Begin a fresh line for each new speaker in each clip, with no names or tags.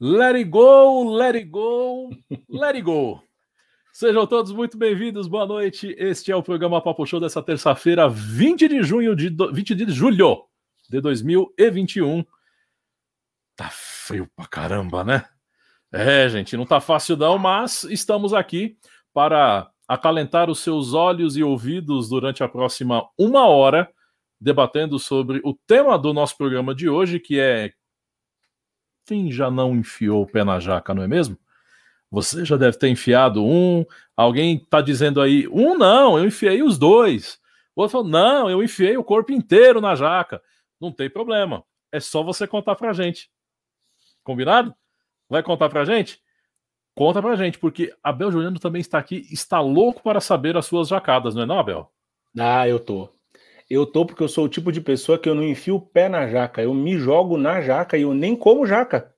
Let it go, let it go, let it go. Sejam todos muito bem-vindos, boa noite. Este é o programa Papo Show dessa terça-feira, 20 de junho de do... 20 de julho de 2021. Tá frio pra caramba, né? É, gente, não tá fácil não, mas estamos aqui para acalentar os seus olhos e ouvidos durante a próxima uma hora, debatendo sobre o tema do nosso programa de hoje, que é quem já não enfiou o pé na jaca, não é mesmo? Você já deve ter enfiado um. Alguém está dizendo aí, um não, eu enfiei os dois. O outro falou, não, eu enfiei o corpo inteiro na jaca. Não tem problema. É só você contar pra gente. Combinado? Vai contar pra gente? Conta pra gente, porque Abel Juliano também está aqui, está louco para saber as suas jacadas, não é não, Abel?
Ah, eu tô. Eu tô porque eu sou o tipo de pessoa que eu não enfio o pé na jaca, eu me jogo na jaca e eu nem como jaca.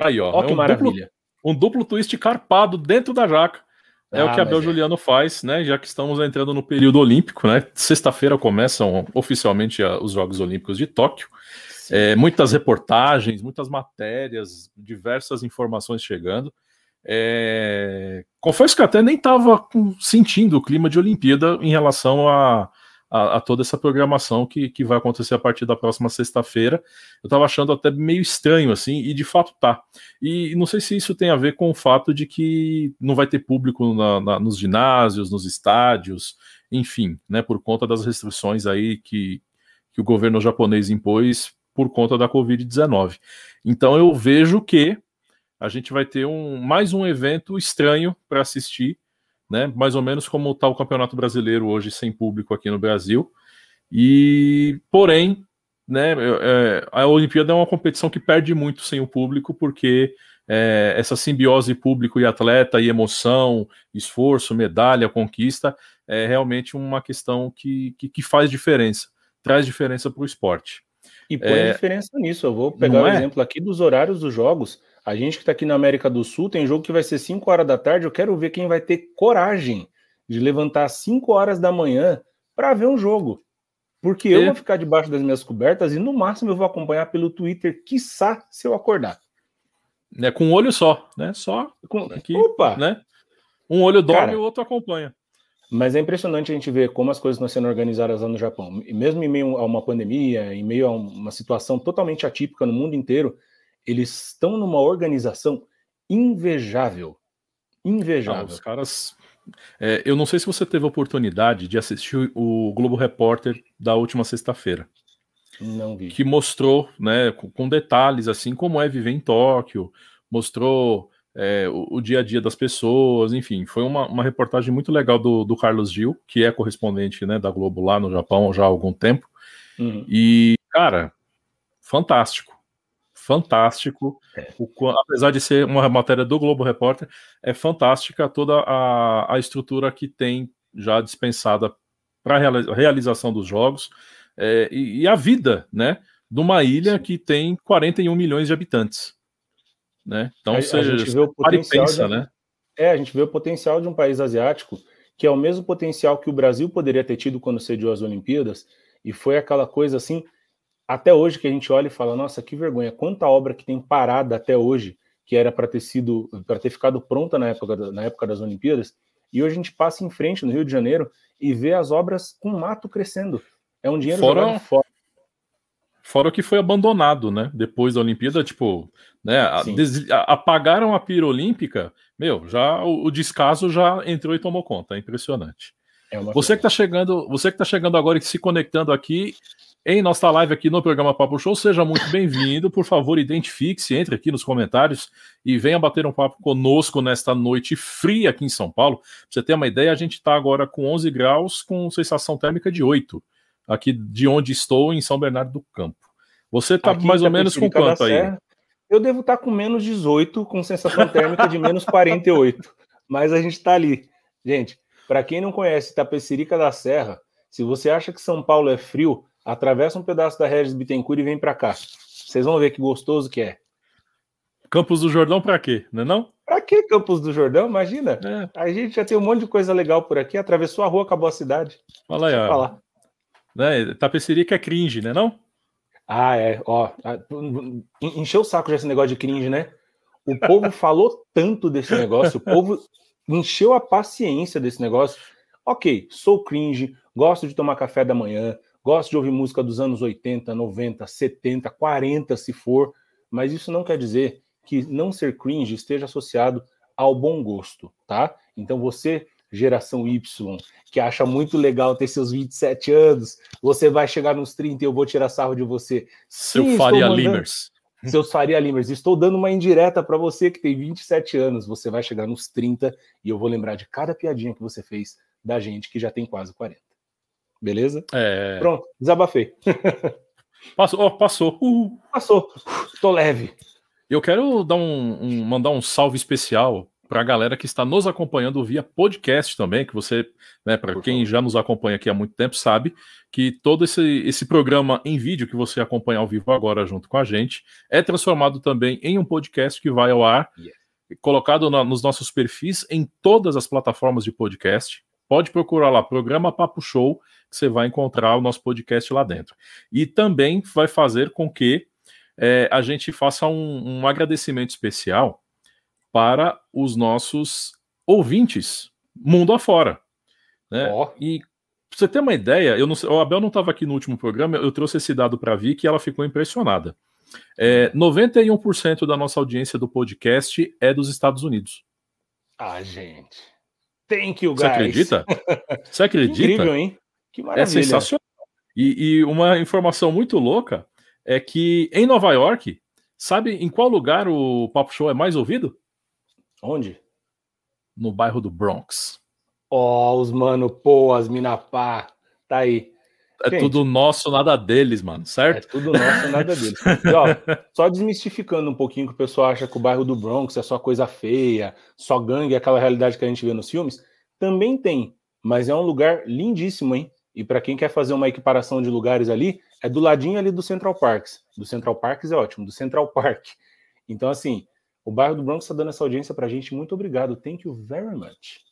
Aí, ó. ó é que um maravilha. Duplo, um duplo twist carpado dentro da jaca. É ah, o que Abel é. Juliano faz, né? Já que estamos entrando no período olímpico, né? Sexta-feira começam oficialmente os Jogos Olímpicos de Tóquio. É, muitas reportagens, muitas matérias, diversas informações chegando. É... Confesso que até nem estava sentindo o clima de Olimpíada em relação a, a, a, toda essa programação que, que vai acontecer a partir da próxima sexta-feira. Eu estava achando até meio estranho, assim, e de fato tá. E não sei se isso tem a ver com o fato de que não vai ter público na, na, nos ginásios, nos estádios, enfim, né, por conta das restrições aí que, que o governo japonês impôs por conta da Covid-19. Então eu vejo que a gente vai ter um, mais um evento estranho para assistir né? Mais ou menos como está o Campeonato Brasileiro hoje sem público aqui no Brasil. E, porém, né, é, a Olimpíada é uma competição que perde muito sem o público, porque é, essa simbiose público e atleta, e emoção, esforço, medalha, conquista, é realmente uma questão que, que, que faz diferença, traz diferença para o esporte.
E põe é, diferença nisso. Eu vou pegar o é? exemplo aqui dos horários dos jogos. A gente que está aqui na América do Sul tem jogo que vai ser 5 horas da tarde. Eu quero ver quem vai ter coragem de levantar às 5 horas da manhã para ver um jogo. Porque eu vou ficar debaixo das minhas cobertas e no máximo eu vou acompanhar pelo Twitter, quiçá, se eu acordar.
É com um olho só, né? Só com, aqui, Opa! né? Um olho dorme e o outro acompanha.
Mas é impressionante a gente ver como as coisas estão sendo organizadas lá no Japão. Mesmo em meio a uma pandemia, em meio a uma situação totalmente atípica no mundo inteiro, eles estão numa organização invejável. Invejável. Ah,
os caras. É, eu não sei se você teve a oportunidade de assistir o Globo Repórter da última sexta-feira.
Não vi.
Que mostrou, né, com, com, detalhes, assim, como é viver em Tóquio, mostrou é, o, o, dia a dia das pessoas, enfim, foi uma, uma reportagem muito legal do, do Carlos Gil, que é correspondente né, da Globo lá no Japão já há algum tempo. Uhum. E, cara, fantástico fantástico. É. O, apesar de ser uma matéria do Globo Repórter, é fantástica toda a, a estrutura que tem já dispensada para a realização dos jogos é, e, e, a vida, né? De uma ilha Sim. que tem 41 milhões de habitantes. Né? Então, a, você, a gente vê o potencial pensa,
de, né? É, a gente vê o potencial de um país asiático que é o mesmo potencial que o Brasil poderia ter tido quando sediou as Olimpíadas, e foi aquela coisa assim até hoje que a gente olha e fala, nossa, que vergonha, quanta obra que tem parada até hoje, que era para ter sido, para ter ficado pronta na época, na época das Olimpíadas, e hoje a gente passa em frente no Rio de Janeiro e vê as obras com mato crescendo. É um dinheiro
fora, fora. Fora o que foi abandonado, né? Depois da Olimpíada, tipo, né? apagaram a pira olímpica, meu, já o, o descaso já entrou e tomou conta. É impressionante. É você que está chegando, você que tá chegando agora e se conectando aqui, em nossa live aqui no programa Papo Show. Seja muito bem-vindo. Por favor, identifique-se, entre aqui nos comentários e venha bater um papo conosco nesta noite fria aqui em São Paulo. Pra você ter uma ideia, a gente está agora com 11 graus, com sensação térmica de 8, aqui de onde estou, em São Bernardo do Campo. Você está mais ou menos com quanto aí?
Eu devo estar tá com menos 18, com sensação térmica de menos 48. Mas a gente está ali. Gente, para quem não conhece Tapecerica da Serra, se você acha que São Paulo é frio, atravessa um pedaço da Regis Bittencourt e vem para cá. Vocês vão ver que gostoso que é.
Campos do Jordão para quê? Não é não?
Para que Campos do Jordão? Imagina. É. A gente já tem um monte de coisa legal por aqui. Atravessou a rua, acabou a cidade.
Fala aí, ó. Né? Tapecerica é cringe, né não?
Ah, é. Ó, encheu o saco já esse negócio de cringe, né? O povo falou tanto desse negócio, o povo encheu a paciência desse negócio. Ok, sou cringe, gosto de tomar café da manhã, gosto de ouvir música dos anos 80, 90, 70, 40, se for, mas isso não quer dizer que não ser cringe esteja associado ao bom gosto, tá? Então você, geração Y, que acha muito legal ter seus 27 anos, você vai chegar nos 30 e eu vou tirar sarro de você.
Seu Sim, Faria mandando... Limers.
Seus Faria Limers, estou dando uma indireta para você que tem 27 anos, você vai chegar nos 30 e eu vou lembrar de cada piadinha que você fez da gente que já tem quase 40. Beleza?
É...
Pronto, desabafei.
Passou, oh, passou. Uh.
Passou. Tô leve.
Eu quero dar um, um mandar um salve especial para a galera que está nos acompanhando via podcast também, que você, né, para quem já nos acompanha aqui há muito tempo, sabe que todo esse, esse programa em vídeo que você acompanha ao vivo agora junto com a gente é transformado também em um podcast que vai ao ar, yeah. colocado na, nos nossos perfis em todas as plataformas de podcast. Pode procurar lá, Programa Papo Show, que você vai encontrar o nosso podcast lá dentro. E também vai fazer com que é, a gente faça um, um agradecimento especial para os nossos ouvintes, mundo afora. Né? Oh. E pra você ter uma ideia, eu não sei, o Abel não estava aqui no último programa, eu trouxe esse dado para a Vicky e ela ficou impressionada. É, 91% da nossa audiência do podcast é dos Estados Unidos.
Ah, gente. Thank you, guys.
Você acredita? Você acredita?
Incrível, hein?
Que é maravilha. É sensacional. E, e, uma informação muito louca é que em Nova York, sabe em qual lugar o Papo Show é mais ouvido?
Onde?
No bairro do Bronx.
Ó, oh, os mano, pô, as minapá. Tá aí.
É Gente, tudo nosso, nada deles, mano, certo?
É tudo nosso, nada deles. E, ó, só desmistificando um pouquinho que o pessoal acha que o bairro do Bronx é só coisa feia, só gangue, aquela realidade que a gente vê nos filmes. Também tem, mas é um lugar lindíssimo, hein? E para quem quer fazer uma equiparação de lugares ali, é do ladinho ali do Central Parks. Do Central Parks é ótimo, do Central Park. Então, assim, o bairro do Bronx está dando essa audiência para a gente. Muito obrigado. Thank you very much.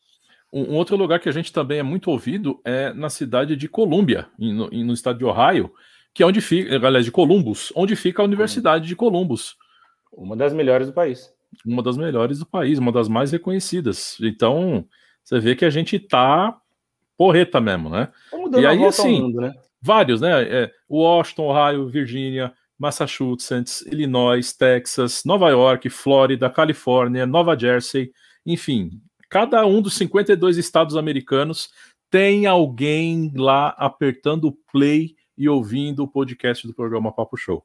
Um outro lugar que a gente também é muito ouvido é na cidade de Colômbia, no, no estado de Ohio, que é onde fica, aliás, de Columbus, onde fica a Universidade de Columbus.
Uma das melhores do país.
Uma das melhores do país, uma das mais reconhecidas. Então, você vê que a gente tá porreta mesmo, né?
e aí, assim, mundo, né?
vários, né? É, Washington, Ohio, Virgínia, Massachusetts, Illinois, Texas, Nova York, Flórida, Califórnia, Nova Jersey, enfim, cada um dos 52 estados americanos tem alguém lá apertando o play e ouvindo o podcast do programa Papo Show.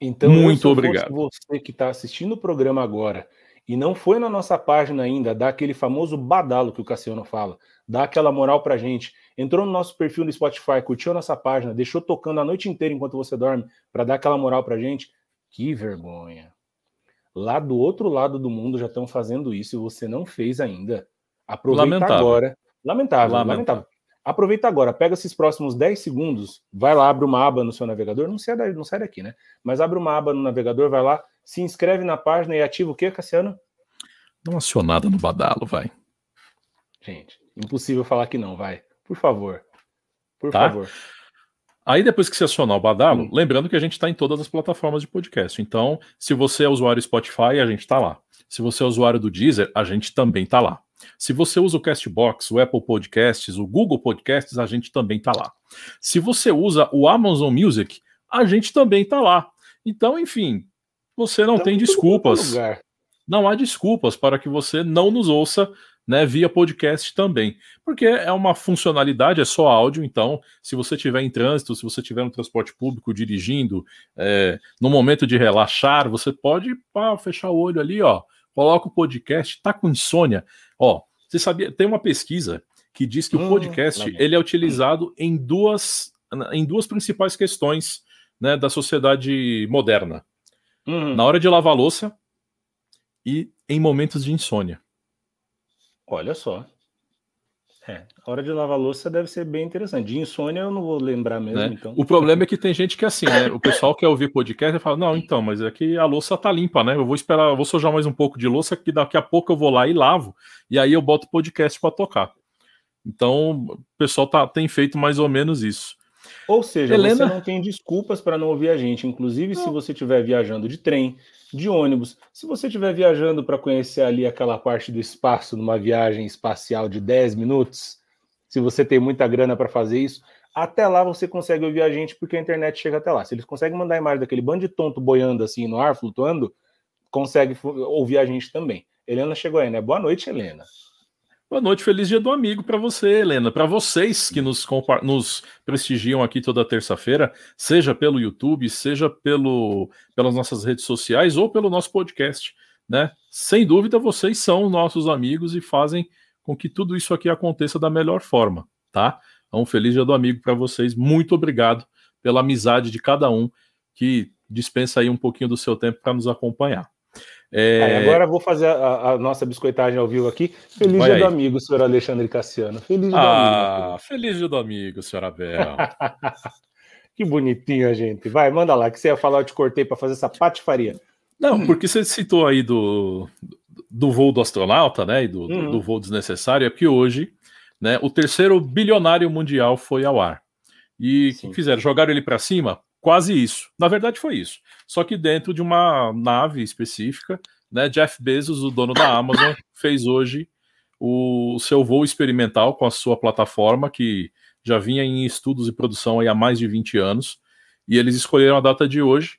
Então, muito obrigado. Você que está assistindo o programa agora e não foi na nossa página ainda, dá aquele famoso badalo que o Cassiano fala, dá aquela moral pra gente. Entrou no nosso perfil no Spotify, curtiu a nossa página, deixou tocando a noite inteira enquanto você dorme para dar aquela moral pra gente. Que vergonha. Lá do outro lado do mundo já estão fazendo isso e você não fez ainda. Aproveita lamentável. agora. Lamentável, lamentável, lamentável. Aproveita agora, pega esses próximos 10 segundos, vai lá, abre uma aba no seu navegador, não sai, não sai daqui, né? Mas abre uma aba no navegador, vai lá, se inscreve na página e ativa o que, Cassiano?
Não acionada no badalo, vai.
Gente, impossível falar que não, vai. Por favor. Por tá? favor.
Aí depois que você acionar o Badalo, hum. lembrando que a gente está em todas as plataformas de podcast. Então, se você é usuário Spotify, a gente está lá. Se você é usuário do Deezer, a gente também está lá. Se você usa o Castbox, o Apple Podcasts, o Google Podcasts, a gente também está lá. Se você usa o Amazon Music, a gente também está lá. Então, enfim, você não tem desculpas. Não há desculpas para que você não nos ouça né, via podcast também, porque é uma funcionalidade, é só áudio, então, se você estiver em trânsito, se você estiver no transporte público dirigindo, é, no momento de relaxar, você pode pá, fechar o olho ali, ó, coloca o podcast, tá com insônia, ó, você sabia, tem uma pesquisa que diz que hum, o podcast, ele é utilizado em duas, em duas principais questões, né, da sociedade moderna, hum. na hora de lavar louça e em momentos de insônia.
Olha só. É, a hora de lavar louça deve ser bem interessante. De insônia eu não vou lembrar mesmo,
né?
então.
O problema é que tem gente que é assim, né? O pessoal quer ouvir podcast e fala, não, então, mas é que a louça tá limpa, né? Eu vou esperar, eu vou sujar mais um pouco de louça, que daqui a pouco eu vou lá e lavo, e aí eu boto podcast para tocar. Então, o pessoal tá, tem feito mais ou menos isso.
Ou seja, Helena... você não tem desculpas para não ouvir a gente. Inclusive, não. se você estiver viajando de trem, de ônibus, se você estiver viajando para conhecer ali aquela parte do espaço numa viagem espacial de 10 minutos, se você tem muita grana para fazer isso, até lá você consegue ouvir a gente porque a internet chega até lá. Se eles conseguem mandar a imagem daquele bando de tonto boiando assim no ar, flutuando, consegue ouvir a gente também. Helena chegou aí, né? Boa noite, Helena.
Boa noite, feliz dia do amigo para você, Helena. Para vocês que nos, nos prestigiam aqui toda terça-feira, seja pelo YouTube, seja pelo, pelas nossas redes sociais ou pelo nosso podcast, né? Sem dúvida, vocês são nossos amigos e fazem com que tudo isso aqui aconteça da melhor forma, tá? Então, feliz dia do amigo para vocês. Muito obrigado pela amizade de cada um que dispensa aí um pouquinho do seu tempo para nos acompanhar.
É... agora vou fazer a, a, nossa biscoitagem ao vivo aqui. Feliz dia aí. do amigo, senhor Alexandre Cassiano.
Feliz dia ah, do amigo. Feliz dia do amigo, senhor Abel.
que bonitinho gente. Vai, manda lá, que você ia falar, eu te cortei para fazer essa patifaria.
Não, porque você citou aí do, do voo do astronauta, né, e do, uhum. do voo desnecessário, é que hoje, né, o terceiro bilionário mundial foi ao ar. E o que fizeram? Jogaram ele para cima? Quase isso. Na verdade, foi isso. Só que dentro de uma nave específica, né? Jeff Bezos, o dono da Amazon, fez hoje o seu voo experimental com a sua plataforma, que já vinha em estudos e produção há mais de 20 anos. E eles escolheram a data de hoje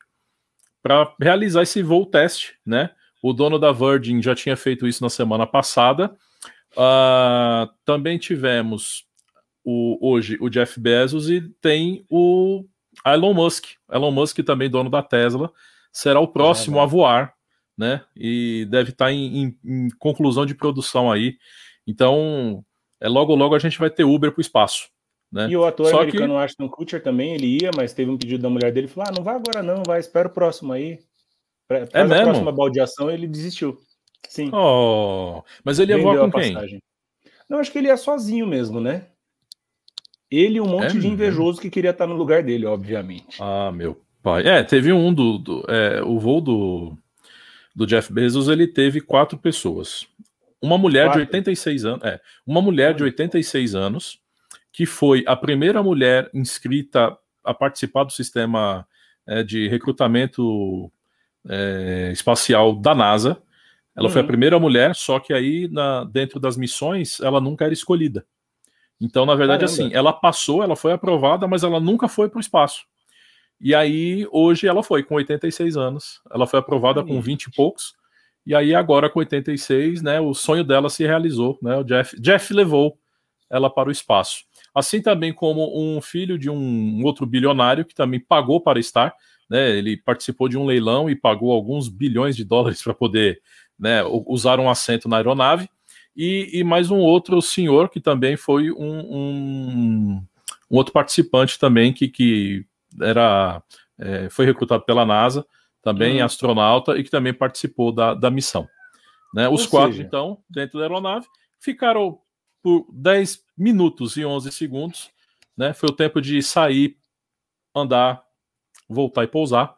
para realizar esse voo teste, né? O dono da Virgin já tinha feito isso na semana passada. Uh, também tivemos o, hoje o Jeff Bezos e tem o Elon Musk. Elon Musk, também dono da Tesla, será o próximo é, a voar, né? E deve estar tá em, em, em, conclusão de produção aí. Então, é logo logo a gente vai ter Uber para o espaço. Né?
E o ator Só americano que... Ashton Kutcher também, ele ia, mas teve um pedido da mulher dele, falou, ah, não vai agora não, vai, espera o próximo aí. Faz é mesmo? a próxima baldeação, ele desistiu. Sim.
Oh, mas ele ia voar com quem?
Não, acho que ele ia sozinho mesmo, né? Ele e um monte é de invejoso que queria estar no lugar dele, obviamente.
Ah, meu pai. É, teve um do. do é, o voo do, do Jeff Bezos, ele teve quatro pessoas. Uma mulher quatro. de 86 anos. É, uma mulher de 86 anos, que foi a primeira mulher inscrita a participar do sistema é, de recrutamento é, espacial da NASA. Ela uhum. foi a uhum. primeira mulher, só que aí, na, dentro das missões, ela nunca era escolhida. Então, na verdade, Caramba. assim, ela passou, ela foi aprovada, mas ela nunca foi para o espaço. E aí, hoje, ela foi com 86 anos. Ela foi aprovada com 20 e poucos. E aí, agora, com 86, né, o sonho dela se realizou. Né, o Jeff, Jeff levou ela para o espaço. Assim também como um filho de um outro bilionário que também pagou para estar. Né, ele participou de um leilão e pagou alguns bilhões de dólares para poder né, usar um assento na aeronave e, e mais um outro senhor que também foi um, um, um outro participante também que, que era é, foi recrutado pela NASA, também uhum. astronauta e que também participou da, da missão. Né? Os Ou quatro, seja... então, dentro da aeronave, ficaram por 10 minutos e 11 segundos. Né? Foi o tempo de sair, andar, voltar e pousar.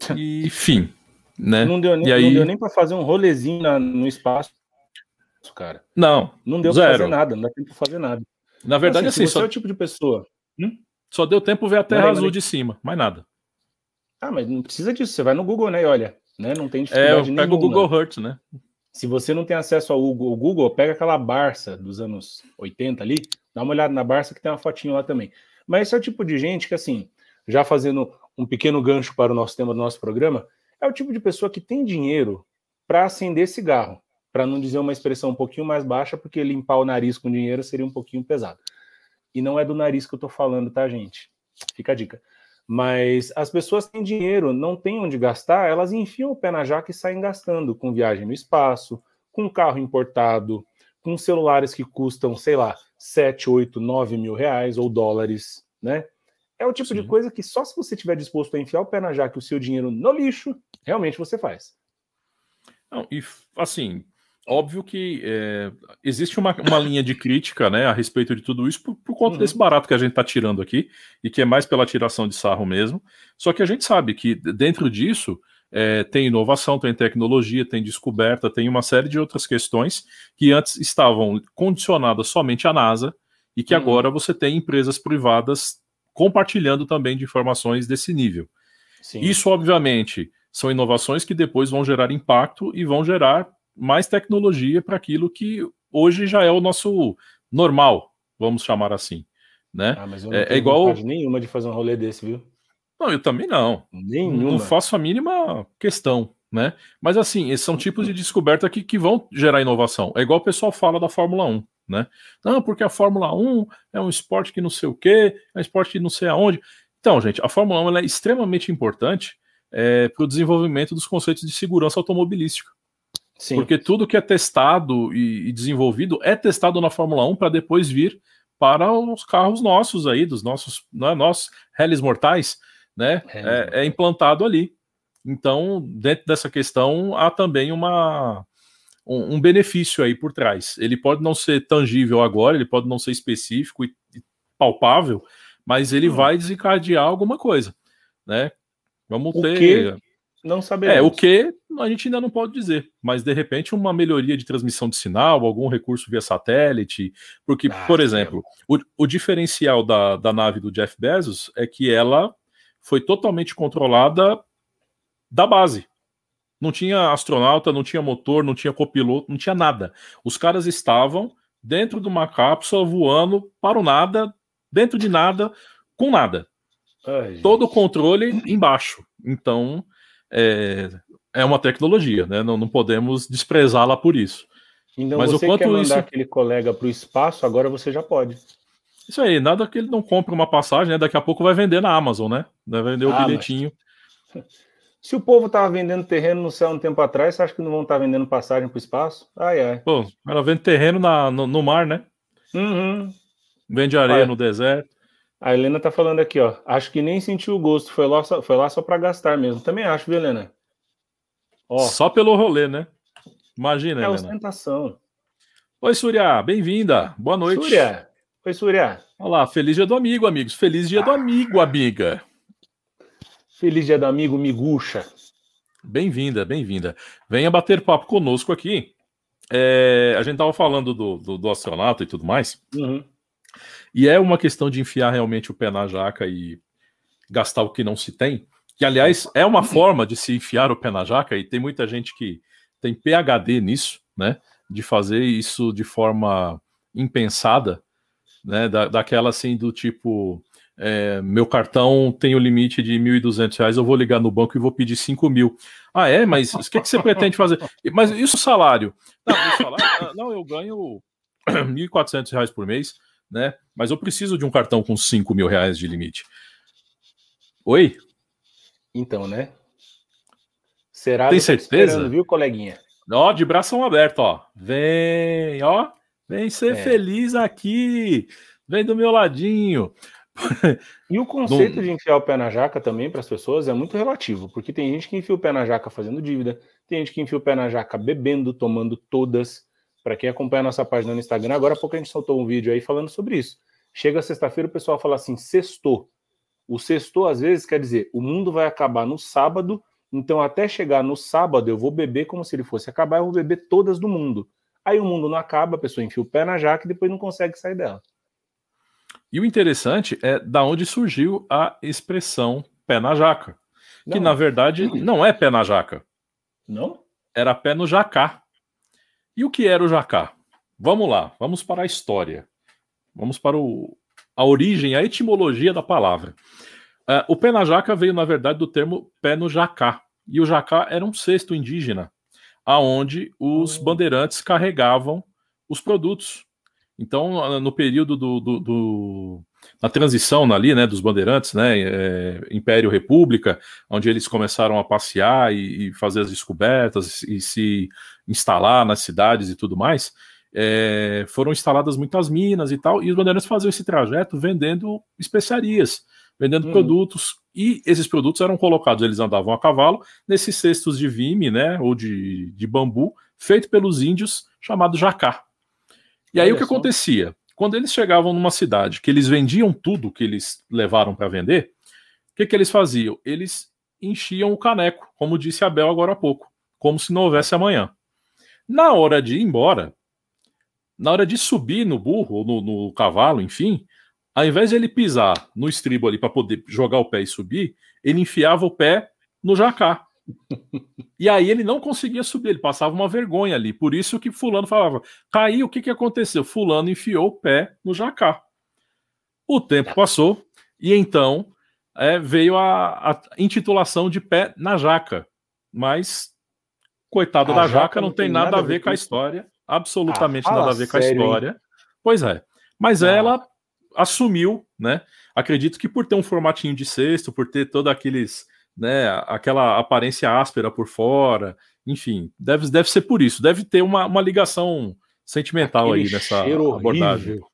E fim. Né?
Não deu nem, aí... nem para fazer um rolezinho na, no espaço cara.
Não.
Não deu zero. pra fazer nada, não dá tempo pra fazer nada.
Na verdade, assim, assim
você só... é o tipo de pessoa.
Hum? Só deu tempo ver a Terra azul de cima, mais nada.
Ah, mas não precisa disso. Você vai no Google, né? E olha, né? Não tem
dificuldade é, eu pego o Google Earth, né?
Se você não tem acesso ao Google, Google, pega aquela Barça dos anos 80 ali, dá uma olhada na Barça que tem uma fotinho lá também. Mas esse é o tipo de gente que, assim, já fazendo um pequeno gancho para o nosso tema do nosso programa, é o tipo de pessoa que tem dinheiro para acender cigarro para não dizer uma expressão um pouquinho mais baixa, porque limpar o nariz com dinheiro seria um pouquinho pesado. E não é do nariz que eu estou falando, tá, gente? Fica a dica. Mas as pessoas têm dinheiro, não têm onde gastar, elas enfiam o pé na jaca e saem gastando com viagem no espaço, com carro importado, com celulares que custam, sei lá, 7, 8, 9 mil reais ou dólares, né? É o tipo Sim. de coisa que só se você estiver disposto a enfiar o pé na jaca e o seu dinheiro no lixo, realmente você faz.
Não, e assim, Óbvio que é, existe uma, uma linha de crítica né, a respeito de tudo isso por, por conta uhum. desse barato que a gente está tirando aqui, e que é mais pela tiração de sarro mesmo. Só que a gente sabe que dentro disso é, tem inovação, tem tecnologia, tem descoberta, tem uma série de outras questões que antes estavam condicionadas somente à NASA e que uhum. agora você tem empresas privadas compartilhando também de informações desse nível. Sim. Isso, obviamente, são inovações que depois vão gerar impacto e vão gerar mais tecnologia para aquilo que hoje já é o nosso normal, vamos chamar assim. Né?
Ah, mas eu não é, é igual nenhuma de fazer um rolê desse, viu?
Não, eu também não. Nenhuma. Não faço a mínima questão, né? Mas assim, esses são tipos de descoberta que, que vão gerar inovação. É igual o pessoal fala da Fórmula 1, né? Não, porque a Fórmula 1 é um esporte que não sei o quê, é um esporte que não sei aonde. Então, gente, a Fórmula 1 é extremamente importante é, para o desenvolvimento dos conceitos de segurança automobilística. Sim. Porque tudo que é testado e, desenvolvido é testado na Fórmula 1 para depois vir para os carros nossos aí, dos nossos, é, nossos réis mortais, né? É, é, implantado ali. Então, dentro dessa questão, há também uma, um, um, benefício aí por trás. Ele pode não ser tangível agora, ele pode não ser específico e, e palpável, mas ele hum. vai desencadear alguma coisa, né? Vamos o ter.
Que não sabemos.
É, o que a gente ainda não pode dizer, mas de repente uma melhoria de transmissão de sinal, algum recurso via satélite, porque, ah, por exemplo, o, o, diferencial da, da nave do Jeff Bezos é que ela foi totalmente controlada da base. Não tinha astronauta, não tinha motor, não tinha copiloto, não tinha nada. Os caras estavam dentro de uma cápsula voando para o nada, dentro de nada, com nada. Ai, Todo o controle embaixo. Então, é, é uma tecnologia, né? Não, não podemos desprezá-la por isso.
Então, Mas você o quanto quer mandar isso... aquele colega para o espaço, agora você já pode.
Isso aí, nada que ele não compre uma passagem, né? Daqui a pouco vai vender na Amazon, né? Vai vender o ah, bilhetinho.
Mas... Se o povo estava vendendo terreno no céu um tempo atrás, você acha que não vão estar tá vendendo passagem para o espaço? Ai, ai.
Pô, ela vende terreno na, no, no mar, né?
Uhum.
Vende areia no deserto.
A Helena tá falando aqui, ó. Acho que nem sentiu o gosto, foi lá só, foi lá só para gastar mesmo. Também acho, viu, Helena?
Ó, só pelo rolê, né? Imagina,
é Helena. ostentação.
Oi, Surya, bem-vinda. Boa noite.
Surya. Oi, Surya.
Olá, feliz dia do amigo, amigos. Feliz dia ah. do amigo, amiga.
Feliz dia do amigo, miguxa.
Bem-vinda, bem-vinda. Venha bater papo conosco aqui. É, a gente tava falando do, do, do astronauta e tudo mais.
Uhum.
E é uma questão de enfiar realmente o pé na jaca e gastar o que não se tem. Que, aliás, é uma forma de se enfiar o pé na jaca, e tem muita gente que tem PhD nisso, né? De fazer isso de forma impensada, né? Da, daquela assim do tipo. É, meu cartão tem o limite de R$ 1.200, eu vou ligar no banco e vou pedir 5 mil. Ah, é? Mas o que, que você pretende fazer? Mas isso salário? Não, salário, ah, não eu ganho R$ 1.400 por mês né? Mas eu preciso de um cartão com 5 mil reais de limite. Oi?
Então, né? Será
Tem certeza?
viu, coleguinha?
Ó, de bração aberto, ó. Vem, ó. Vem ser é. feliz aqui. Vem do meu ladinho.
E o conceito de enfiar o pé na jaca também para as pessoas é muito relativo, porque tem gente que enfia o pé na jaca fazendo dívida, tem gente que enfia o pé na jaca bebendo, tomando todas, para quem acompanha a nossa página no Instagram, agora há pouco a gente soltou um vídeo aí falando sobre isso. Chega sexta-feira, o pessoal fala assim: sextou. O sextou, às vezes, quer dizer, o mundo vai acabar no sábado, então até chegar no sábado eu vou beber como se ele fosse acabar, eu vou beber todas do mundo. Aí o mundo não acaba, a pessoa enfia o pé na jaca e depois não consegue sair dela.
E o interessante é da onde surgiu a expressão pé na jaca. Que não. na verdade não é pé na jaca.
Não?
Era pé no jacá. E o que era o jacá? Vamos lá, vamos para a história. Vamos para o, a origem, a etimologia da palavra. Uh, o pé na jaca veio, na verdade, do termo pé no jacá. E o jacá era um cesto indígena, aonde os hum. bandeirantes carregavam os produtos. Então, no período do, do, do na transição ali, né, dos bandeirantes, né, é, Império República, onde eles começaram a passear e, e, fazer as descobertas e se instalar nas cidades e tudo mais, é, foram instaladas muitas minas e tal, e os bandeirantes faziam esse trajeto vendendo especiarias, vendendo uhum. produtos, e esses produtos eram colocados, eles andavam a cavalo, nesses cestos de vime, né, ou de, de bambu, feito pelos índios, chamado jacá. E aí Olha o que só. acontecia? Quando eles chegavam numa cidade que eles vendiam tudo que eles levaram para vender, o que, que eles faziam? Eles enchiam o caneco, como disse Abel agora há pouco, como se não houvesse amanhã. Na hora de ir embora, na hora de subir no burro ou no, no cavalo, enfim, Ao invés de ele pisar no estribo ali para poder jogar o pé e subir, ele enfiava o pé no jacá. E aí ele não conseguia subir, ele passava uma vergonha ali. Por isso que fulano falava: caiu, o que, que aconteceu? Fulano enfiou o pé no jacá. O tempo passou e então é, veio a, a, intitulação de pé na jaca. Mas, coitado a da jaca, jaca não, tem nada, nada a ver com a história. Absolutamente ah, nada a ver com a história. Hein? Pois é. Mas ah. ela assumiu, né? Acredito que por ter um formatinho de cesto, por ter todos aqueles né, aquela aparência áspera por fora, enfim, deve, deve ser por isso, deve ter uma, uma ligação sentimental Aquele aí nessa abordagem. Horrível.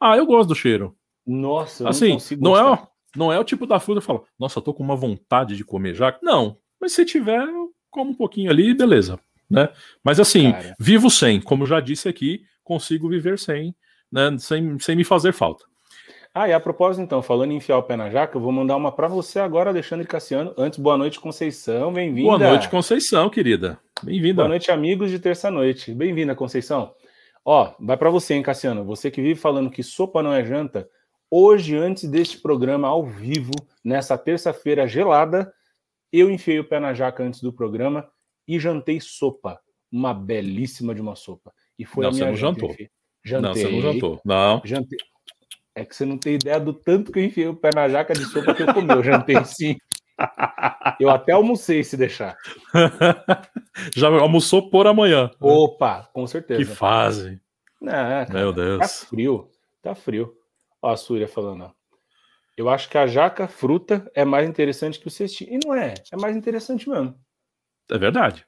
Ah, eu gosto do cheiro.
Nossa,
assim, não, não é não é o tipo da fruta que fala, nossa, tô com uma vontade de comer já. Não, mas se tiver, como um pouquinho ali, beleza, né? Mas assim, Cara. vivo sem, como já disse aqui, consigo viver sem, né, sem, sem me fazer falta.
Ah, e a propósito, então, falando em enfiar o pé na jaca, eu vou mandar uma para você agora, Alexandre Cassiano. Antes, boa noite, Conceição. Bem-vinda.
Boa noite, Conceição, querida. Bem-vinda.
Boa noite, amigos de terça-noite. Bem-vinda, Conceição. Ó, vai para você, hein, Cassiano. Você que vive falando que sopa não é janta. Hoje, antes deste programa ao vivo, nessa terça-feira gelada, eu enfiei o pé na jaca antes do programa e jantei sopa. Uma belíssima de uma sopa. E foi
não,
a minha
você não jantou.
Jantei.
Não, você não jantou. Não.
Jantei. É que você não tem ideia do tanto que eu enfiei o pé na jaca de sopa que eu comi. Eu jantei sim. Eu até almocei se deixar.
Já almoçou por amanhã.
Né? Opa, com certeza.
Que fase.
Não, cara, Meu Deus. Tá frio. Tá frio. Ó, a Súria falando, ó. Eu acho que a jaca fruta é mais interessante que o cestinho. E não é. É mais interessante mesmo.
É verdade.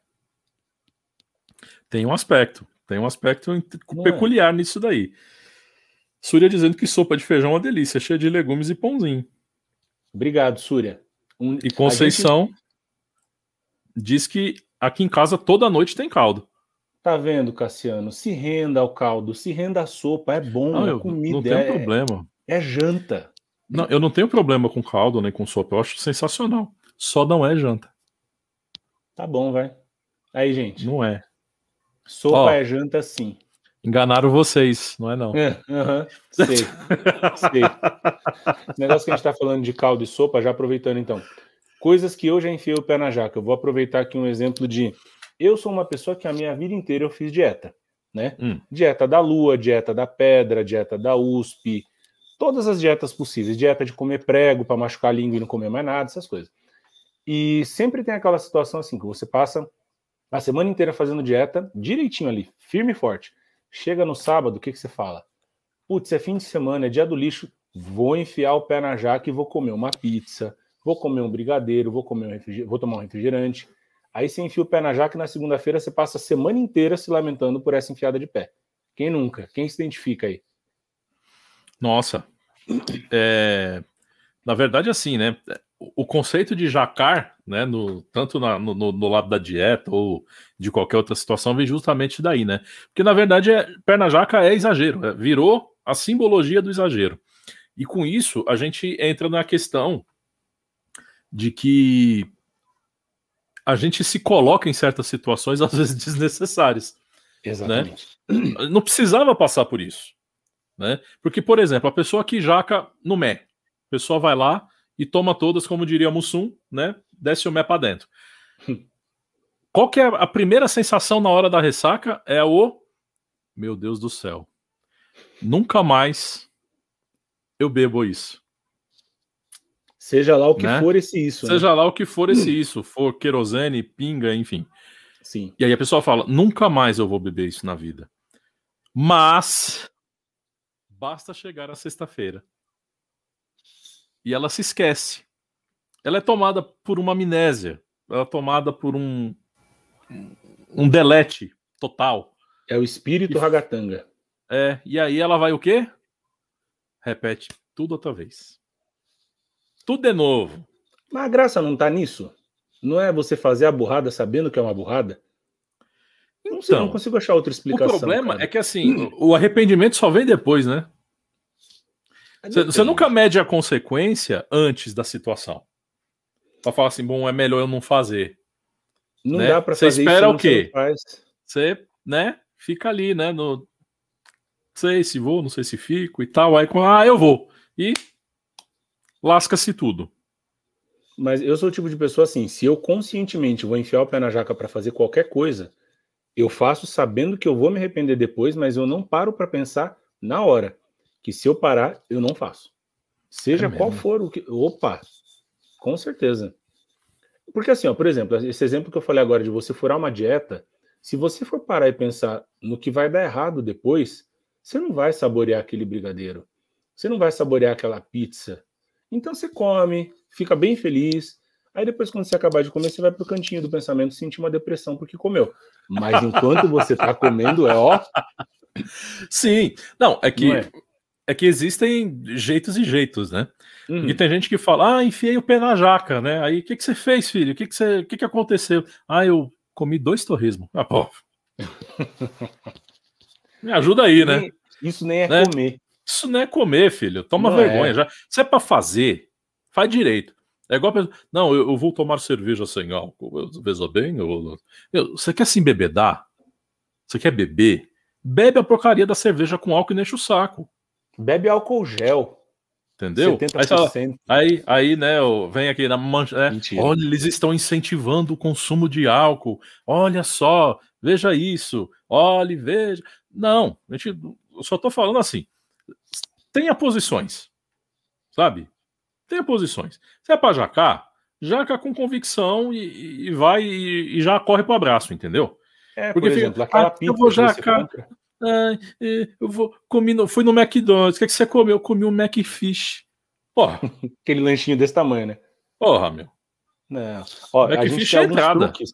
Tem um aspecto. Tem um aspecto não é. peculiar é. nisso daí. Súria dizendo que sopa de feijão é uma delícia, cheia de legumes e pãozinho.
Obrigado, Súria.
Um... E Conceição gente... diz que aqui em casa toda noite tem caldo.
Tá vendo, Cassiano? Se renda ao caldo, se renda à sopa, é bom, não, é comida.
Não tem
é...
problema.
É janta.
Não, eu não tenho problema com caldo nem com sopa, eu acho sensacional. Só não é janta.
Tá bom, vai. Aí, gente.
Não é.
Sopa Ó, é janta, sim.
Enganaram vocês, não é não?
É, uh -huh, sei, sei. Esse negócio que a gente está falando de caldo e sopa, já aproveitando então. Coisas que eu já enfiei o pé na jaca. Eu vou aproveitar aqui um exemplo de. Eu sou uma pessoa que a minha vida inteira eu fiz dieta, né? Hum. Dieta da lua, dieta da pedra, dieta da USP, todas as dietas possíveis. Dieta de comer prego para machucar a língua e não comer mais nada, essas coisas. E sempre tem aquela situação assim que você passa a semana inteira fazendo dieta direitinho ali, firme e forte. Chega no sábado, o que, que você fala? Putz, é fim de semana, é dia do lixo, vou enfiar o pé na jaca e vou comer uma pizza, vou comer um brigadeiro, vou comer um vou tomar um refrigerante. Aí você enfia o pé na jaca e na segunda-feira você passa a semana inteira se lamentando por essa enfiada de pé. Quem nunca? Quem se identifica aí?
Nossa. É... Na verdade, assim, né? O conceito de jacar, né, no, tanto na, no, no, lado da dieta ou de qualquer outra situação, vem justamente daí, né? Porque na verdade é, perna jaca é exagero, é, virou a simbologia do exagero. E com isso a gente entra na questão de que a gente se coloca em certas situações às vezes desnecessárias.
Né? Exatamente.
Né? Não precisava passar por isso, né? Porque por exemplo, a pessoa que jaca no mé, a pessoa vai lá e toma todas, como diria Mussum, né? Desce o mé para dentro. Qual que é a primeira sensação na hora da ressaca? É o meu Deus do céu. Nunca mais eu bebo isso.
Seja lá o que né? for esse isso.
Né? Seja né? lá o que for esse isso, for querosene, pinga, enfim.
Sim.
E aí a pessoa fala: nunca mais eu vou beber isso na vida. Mas basta chegar a sexta-feira e ela se esquece. Ela é tomada por uma amnésia, ela é tomada por um um delete total.
É o espírito e, ragatanga.
É, e aí ela vai o quê? Repete tudo outra vez. Tudo de novo.
Mas a graça não tá nisso? Não é você fazer a burrada sabendo que é uma burrada? Não sei, não então, consigo achar outra explicação.
O problema cara. é que assim, o arrependimento só vem depois, né? Você, você nunca mede a consequência antes da situação. Pra falar assim, bom, é melhor eu não fazer.
Não né? dá pra fazer
Você espera o quê? Você, né, fica ali, né, no... Não sei se vou, não sei se fico e tal. Aí, ah, eu vou. e lasca-se tudo.
Mas eu sou o tipo de pessoa assim, se eu conscientemente vou enfiar o pé na jaca para fazer qualquer coisa, eu faço sabendo que eu vou me arrepender depois, mas eu não paro para pensar na hora. Que se eu parar, eu não faço. Seja é qual for o que. Opa! Com certeza. Porque assim, ó, por exemplo, esse exemplo que eu falei agora de você furar uma dieta, se você for parar e pensar no que vai dar errado depois, você não vai saborear aquele brigadeiro. Você não vai saborear aquela pizza. Então você come, fica bem feliz. Aí depois, quando você acabar de comer, você vai pro cantinho do pensamento sentir uma depressão porque comeu. Mas enquanto você tá comendo, é ó.
Sim, não, é que. Não é? É? que existem jeitos e jeitos, né? Uhum. Porque tem gente que fala, ah, enfiei o pé na jaca, né? Aí o que, que você fez, filho? O que, que, você, que, que aconteceu? Ah, eu comi dois torresmos. Ah, pô. Me ajuda aí, né?
Isso nem é né? comer.
Isso não é comer, filho. Toma não vergonha. É. Já. Se é pra fazer, faz direito. É igual a Não, eu, eu, vou tomar cerveja sem álcool. Veja bem, eu, eu, você quer se embebedar? Você quer beber? Bebe a porcaria da cerveja com álcool e enche o saco.
Bebe álcool gel.
Entendeu? 70%. Aí, aí, aí, né, vem aqui na mancha. Né? Olha, eles estão incentivando o consumo de álcool. Olha só, veja isso. Olhe, veja. Não, a gente, eu só tô falando assim tenha posições, sabe? Tenha posições. Se é para jacar, jaca com convicção e, e vai e, e, já corre para o abraço, entendeu?
É, Porque por exemplo, fica, ah,
eu vou jacar. Ah, eu vou comi no, fui no McDonald's. O que, é que você comeu? Eu comi um McFish.
Porra. Aquele lanchinho desse tamanho, né?
Porra, meu.
Não. Ó, a gente tem é alguns truques.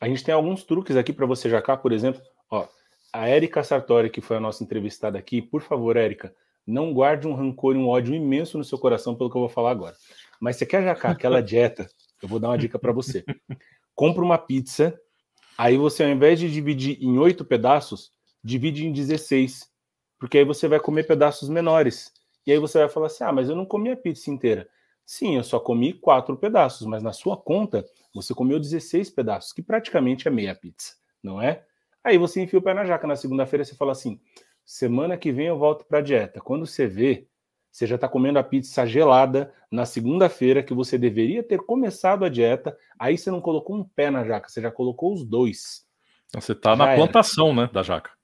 A gente tem alguns truques aqui para você jacar, por exemplo. Ó, a Érica Sartori, que foi a nossa entrevistada aqui, por favor, Érica, não guarde um rancor e um ódio imenso no seu coração pelo que eu vou falar agora. Mas você quer jacar aquela dieta? Eu vou dar uma dica para você. Compra uma pizza, aí você, ao invés de dividir em oito pedaços, divide em 16. Porque aí você vai comer pedaços menores. E aí você vai falar assim: ah, mas eu não comi a pizza inteira. Sim, eu só comi quatro pedaços, mas na sua conta você comeu 16 pedaços, que praticamente é meia pizza, não é? Aí você enfia o pé na jaca. Na segunda-feira você fala assim: semana que vem eu volto para a dieta. Quando você vê, você já está comendo a pizza gelada na segunda-feira que você deveria ter começado a dieta. Aí você não colocou um pé na jaca, você já colocou os dois.
Então, você está na plantação, né, da jaca.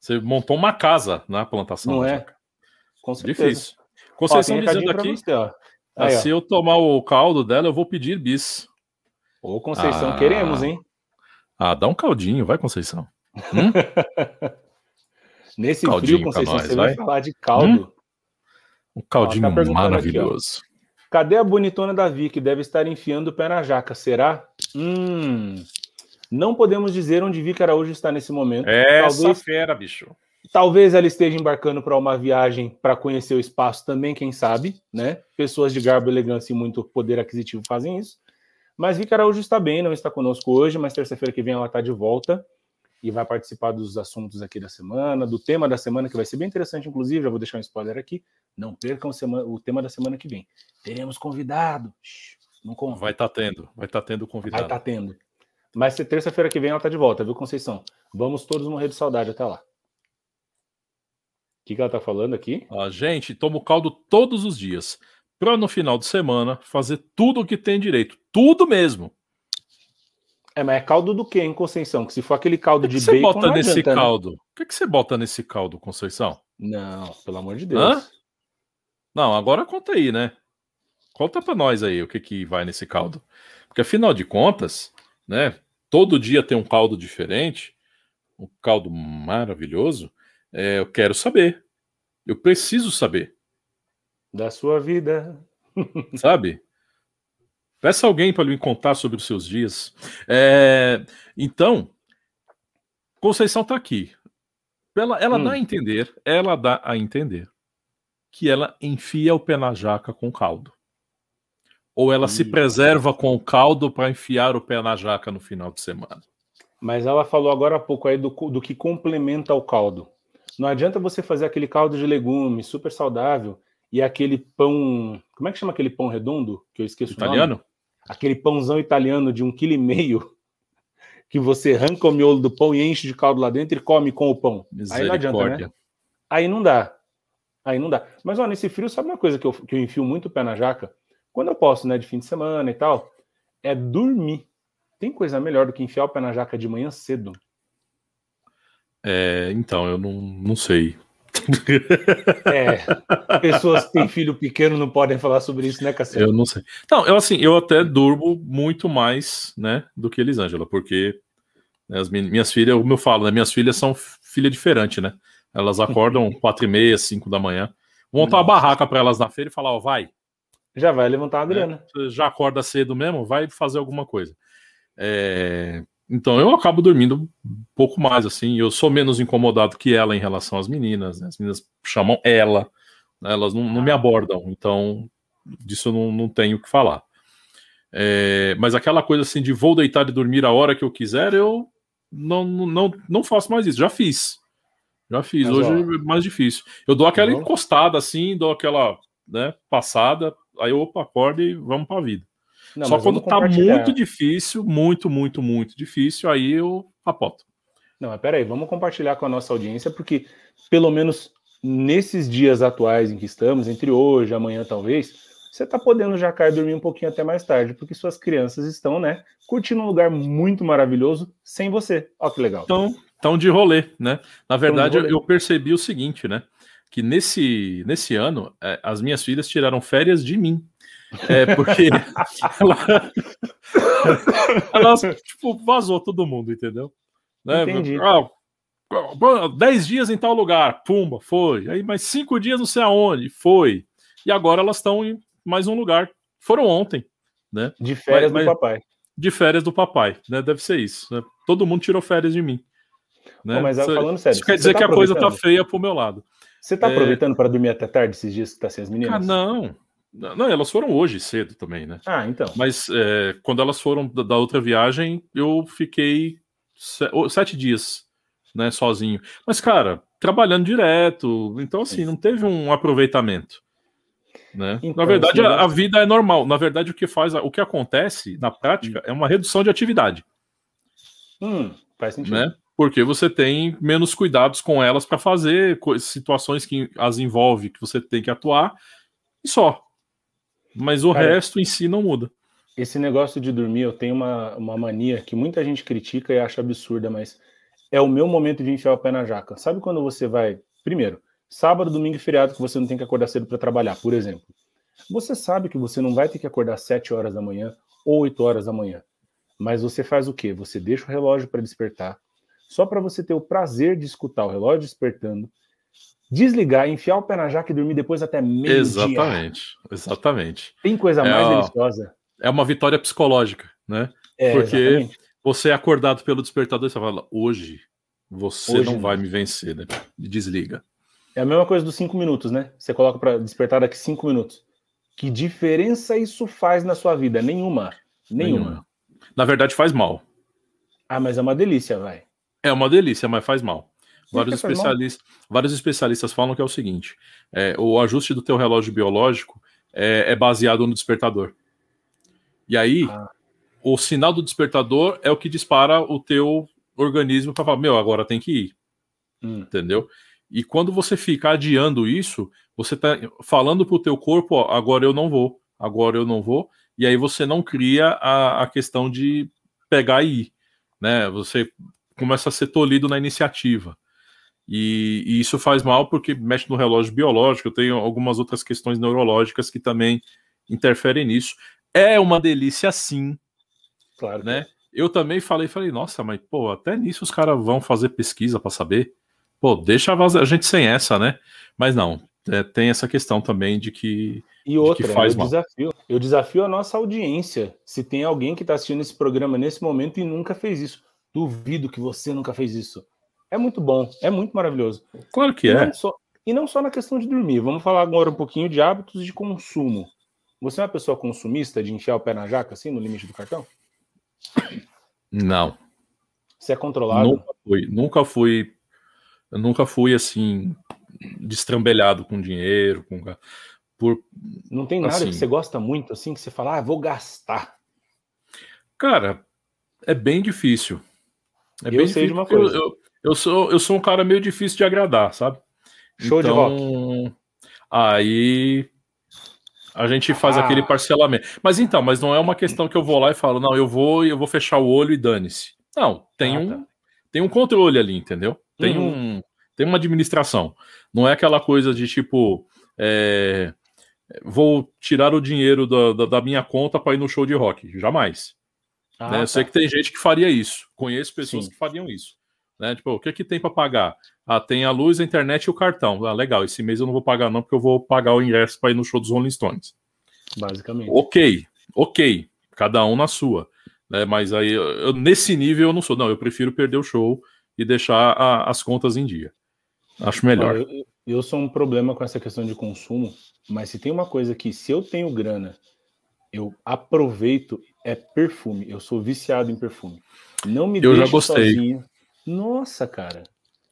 Você montou uma casa na plantação
não
da
é?
Com certeza. Difícil. Conceição
ó,
dizendo aqui, você, aí, se eu tomar o caldo dela, eu vou pedir bis.
Ô, Conceição, ah, queremos, hein?
Ah, dá um caldinho, vai, Conceição. Hum?
Nesse caldinho frio, Conceição, nós, você vai? falar de caldo. Hum?
Um caldinho Ó, tá maravilhoso.
Aqui, Cadê a bonitona Davi, que deve estar enfiando o pé na jaca? Será? Hum, não podemos dizer onde Vicky Araújo está nesse momento.
É essa talvez, fera, bicho.
Talvez ela esteja embarcando para uma viagem para conhecer o espaço também, quem sabe, né? Pessoas de garbo, elegância e muito poder aquisitivo fazem isso. Mas Vicky Araújo está bem, não está conosco hoje, mas terça-feira que vem ela está de volta e vai participar dos assuntos aqui da semana, do tema da semana, que vai ser bem interessante, inclusive, já vou deixar um spoiler aqui. Não percam o tema da semana que vem. Teremos convidado.
Não Vai estar tá tendo, vai estar tá tendo convidado.
Vai estar tá tendo. Mas terça-feira que vem ela está de volta, viu, Conceição? Vamos todos morrer de saudade até lá. O que, que ela está falando aqui?
A gente toma o caldo todos os dias, para no final de semana fazer tudo o que tem direito. Tudo mesmo.
É, mas é caldo do que, hein, Conceição? Que se for aquele caldo
que
de
que bacon. Você bota nesse adianta, né? caldo? Né? O que, que você bota nesse caldo, Conceição?
Não, pelo amor de Deus. Hã?
Não, agora conta aí, né? Conta pra nós aí o que, que vai nesse caldo. Porque afinal de contas, né? Todo dia tem um caldo diferente, um caldo maravilhoso. É, eu quero saber. Eu preciso saber.
Da sua vida.
Sabe? Peça alguém para lhe contar sobre os seus dias. É, então, Conceição está aqui. Ela, ela hum. dá a entender, ela dá a entender que ela enfia o pé na jaca com caldo. Ou ela se preserva com o caldo para enfiar o pé na jaca no final de semana.
Mas ela falou agora há pouco aí do, do que complementa o caldo. Não adianta você fazer aquele caldo de legumes super saudável e aquele pão. Como é que chama aquele pão redondo? Que eu esqueço
Italiano?
o nome aquele pãozão italiano de um quilo e meio que você arranca o miolo do pão e enche de caldo lá dentro e come com o pão. Aí não adianta, né? Aí não dá. Aí não dá. Mas, ó, nesse frio, sabe uma coisa que eu, que eu enfio muito o pé na jaca? Quando eu posso, né, de fim de semana e tal, é dormir. Tem coisa melhor do que enfiar o pé na jaca de manhã cedo?
É, então, eu não, não sei.
É, pessoas que têm filho pequeno não podem falar sobre isso, né, Cassiano?
Eu não sei. Não, eu assim, eu até durmo muito mais, né, do que Elisângela, porque né, as minhas filhas, como eu falo, né, minhas filhas são filha diferente, né? Elas acordam quatro e meia, cinco da manhã, montar uma barraca para elas na feira e falar, ó, vai.
Já vai levantar a grana.
É, já acorda cedo mesmo, vai fazer alguma coisa. É, então eu acabo dormindo um pouco mais, assim. Eu sou menos incomodado que ela em relação às meninas. Né? As meninas chamam ela, né? elas não, não, me abordam. Então disso eu não, não tenho o que falar. É, mas aquela coisa assim de vou deitar e dormir a hora que eu quiser, eu não, não, não faço mais isso. Já fiz. Já fiz. Mas, Hoje ó, é mais difícil. Eu dou aquela encostada assim, dou aquela né, passada, aí eu opa, acordo e vamos para a vida. Não, Só quando tá muito difícil, muito, muito, muito difícil, aí eu apoto.
Não, mas peraí, vamos compartilhar com a nossa audiência, porque pelo menos nesses dias atuais em que estamos, entre hoje e amanhã talvez, você tá podendo já cair dormir um pouquinho até mais tarde, porque suas crianças estão, né, curtindo um lugar muito maravilhoso sem você. Ó que legal.
Então, estão de rolê, né? Na verdade, eu percebi o seguinte, né? Que nesse, nesse ano, é, as minhas filhas tiraram férias de mim. É porque ela, ela, tipo, vazou todo mundo, entendeu? Né? Entendi. Ah, dez dias em tal lugar, pumba, foi. Aí mais cinco dias não sei aonde, foi. E agora elas estão em mais um lugar. Foram ontem, né?
De férias mas, do papai.
De férias do papai, né? Deve ser isso. Né? Todo mundo tirou férias de mim. Né?
Pô, mas falando sério,
isso quer dizer tá que a coisa tá feia pro meu lado.
Você tá é... aproveitando para dormir até tarde esses dias que tá sem as meninas?
Ah, não. Não, elas foram hoje cedo também, né?
Ah, então.
Mas é, quando elas foram da, da, outra viagem, eu fiquei sete dias, né, sozinho. Mas, cara, trabalhando direto, então assim, não teve um aproveitamento. Né? Então, na verdade, a, a, vida é normal. Na verdade, o que faz, o que acontece na prática hum. é uma redução de atividade.
Hum, faz sentido.
Né? Porque você tem menos cuidados com elas para fazer situações que as envolve que você tem que atuar e só. Mas o Cara, resto em si não muda.
Esse negócio de dormir, eu tenho uma, uma mania que muita gente critica e acha absurda, mas é o meu momento de enfiar o pé na jaca. Sabe quando você vai. Primeiro, sábado, domingo e feriado que você não tem que acordar cedo para trabalhar, por exemplo. Você sabe que você não vai ter que acordar 7 horas da manhã ou 8 horas da manhã. Mas você faz o quê? Você deixa o relógio para despertar, só para você ter o prazer de escutar o relógio despertando, desligar, enfiar o pé na jaca e dormir depois até meio
Exatamente, exatamente.
Tem coisa é mais a, deliciosa.
É uma vitória psicológica, né? É, Porque exatamente. você é acordado pelo despertador e você fala, hoje você hoje, não vai me vencer, né? Desliga.
É a mesma coisa dos cinco minutos, né? Você coloca para despertar daqui cinco minutos. Que diferença isso faz na sua vida? Nenhuma. Nenhuma. Nenhuma.
Na verdade, faz mal.
Ah, mas é uma delícia, vai.
É uma delícia, mas faz mal. Vários especialistas, vários especialistas falam que é o seguinte: é, o ajuste do teu relógio biológico é, é baseado no despertador. E aí, ah. o sinal do despertador é o que dispara o teu organismo para falar: meu, agora tem que ir. Hum. Entendeu? E quando você fica adiando isso, você está falando para o teu corpo: ó, agora eu não vou, agora eu não vou. E aí você não cria a, a questão de pegar e ir. Né? Você começa a ser tolhido na iniciativa. E, e, isso faz mal porque mexe no relógio biológico. Tem algumas outras questões neurológicas que também interferem nisso. É uma delícia, sim.
Claro.
Né? Eu também falei, falei, nossa, mas pô, até nisso os caras vão fazer pesquisa para saber. Pô, deixa a gente sem essa, né? Mas não, é, tem essa questão também de que,
e outra, que faz eu mal. Desafio, eu desafio a nossa audiência. Se tem alguém que está assistindo esse programa nesse momento e nunca fez isso, duvido que você nunca fez isso. É muito bom, é muito maravilhoso.
Claro que
e
é.
Não só, e não só na questão de dormir. Vamos falar agora um pouquinho de hábitos de consumo. Você é uma pessoa consumista de enfiar o pé na jaca, assim, no limite do cartão?
Não.
Você é controlado?
Nunca fui, nunca fui, nunca fui assim, destrambelhado com dinheiro, com por
Não tem nada assim, que você gosta muito, assim, que você fala, ah, vou gastar.
Cara, é bem difícil.
É eu sei difícil, de uma coisa.
Eu, eu, eu, sou, eu sou um cara meio difícil de agradar, sabe?
Show então, de rock.
Aí a gente faz ah. aquele parcelamento. Mas então, mas não é uma questão que eu vou lá e falo, não, eu vou eu vou fechar o olho e dane-se. Não, tem ah, um tá. tem um controle ali, entendeu? Tem uhum. um tem uma administração. Não é aquela coisa de tipo é, vou tirar o dinheiro da, da, da minha conta para ir no show de rock. Jamais. Ah, né? tá. Eu sei que tem gente que faria isso. Conheço pessoas Sim. que fariam isso. Né? Tipo, o que, que tem para pagar? Ah, tem a luz, a internet e o cartão. Ah, legal, esse mês eu não vou pagar, não, porque eu vou pagar o ingresso para ir no show dos Rolling Stones.
Basicamente.
Ok, ok. Cada um na sua. Né? Mas aí, eu, nesse nível, eu não sou. Não, eu prefiro perder o show e deixar a, as contas em dia. Acho melhor.
Eu, eu sou um problema com essa questão de consumo, mas se tem uma coisa que, se eu tenho grana, eu aproveito, é perfume. Eu sou viciado em perfume. Não me
eu já gostei.
sozinho. Nossa, cara.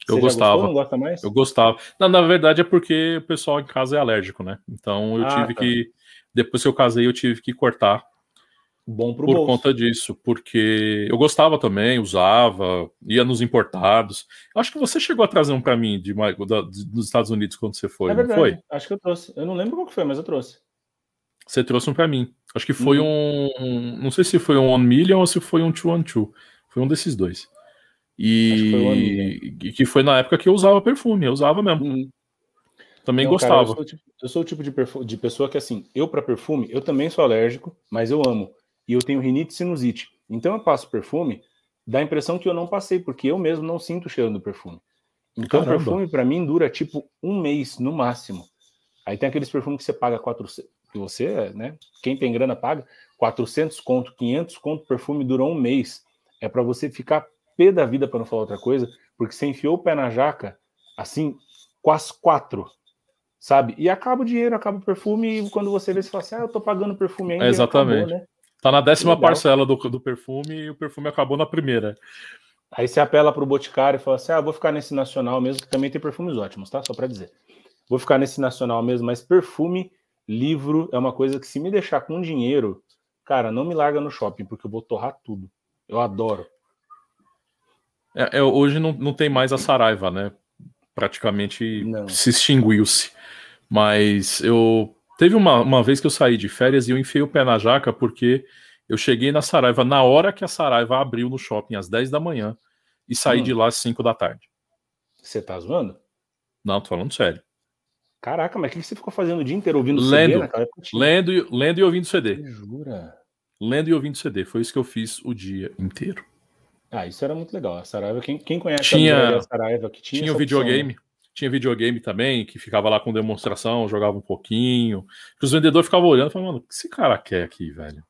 Eu Você gostava. Gostou, não gosta mais? Eu gostava. Não, na verdade é porque o pessoal em casa é alérgico, né? Então eu ah, tive tá. que. Depois que eu casei, eu tive que cortar.
Bom pro
Por
bolso.
conta disso, porque eu gostava também, usava, ia nos importados. Acho que você chegou a trazer um para mim de, de, dos Estados Unidos quando você foi, é verdade. foi?
Acho que eu trouxe. Eu não lembro qual que foi, mas eu trouxe.
Você trouxe um para mim. Acho que foi uhum. um, Não sei se foi um One Million ou se foi um Two One Two. Foi um desses dois. E que, que foi na época que eu usava perfume, eu usava mesmo. Uhum. Também Não, gostava. Cara, eu,
sou tipo, eu, sou o tipo de, de pessoa que, assim, eu para perfume, eu também sou alérgico, mas eu amo. E eu tenho rinite e sinusite. Então eu passo perfume, dá a impressão que eu não passei, porque eu mesmo não sinto o cheiro do perfume. Então Caramba. perfume para mim dura tipo um mês no máximo. Aí tem aqueles perfumes que você paga 400, que você, né, quem tem grana paga, 400 conto, 500 conto, perfume durou um mês. É para você ficar pé da vida, para não falar outra coisa, porque você enfiou o pé na jaca, assim, as quatro, sabe? E acaba o dinheiro, acaba o perfume, e quando você vê, você fala assim, ah, eu tô pagando perfume ainda.
É exatamente. Acabou, né? Tá na décima parcela do, do perfume e o perfume acabou na primeira.
Aí você apela pro Boticário e fala assim, ah, vou ficar nesse nacional mesmo, que também tem perfumes ótimos, tá? Só para dizer. Vou ficar nesse nacional mesmo, mas perfume, livro, é uma coisa que se me deixar com dinheiro, cara, não me larga no shopping, porque eu vou torrar tudo. Eu adoro.
É, é, hoje não, não tem mais a Saraiva, né? Praticamente não. se extinguiu-se. Mas eu. Teve uma, uma vez que eu saí de férias e eu enfiei o pé na jaca porque eu cheguei na Saraiva na hora que a Saraiva abriu no shopping, às 10 da manhã, e saí hum. de lá às 5 da tarde.
Você tá zoando?
Não, tô falando sério.
Caraca, mas o que você ficou fazendo o dia inteiro ouvindo
lendo, CD Lendo, lendo e ouvindo CD.
Jura?
Lendo e ouvindo CD. Foi isso que eu fiz o dia inteiro.
Ah, isso era muito legal. A Saraiva, quem, quem conhece
tinha,
a Saraiva que tinha.
Tinha o videogame. Opção, né? Tinha videogame também, que ficava lá com demonstração, jogava um pouquinho. Os vendedores ficavam olhando e falavam, mano, o que esse cara quer aqui, velho?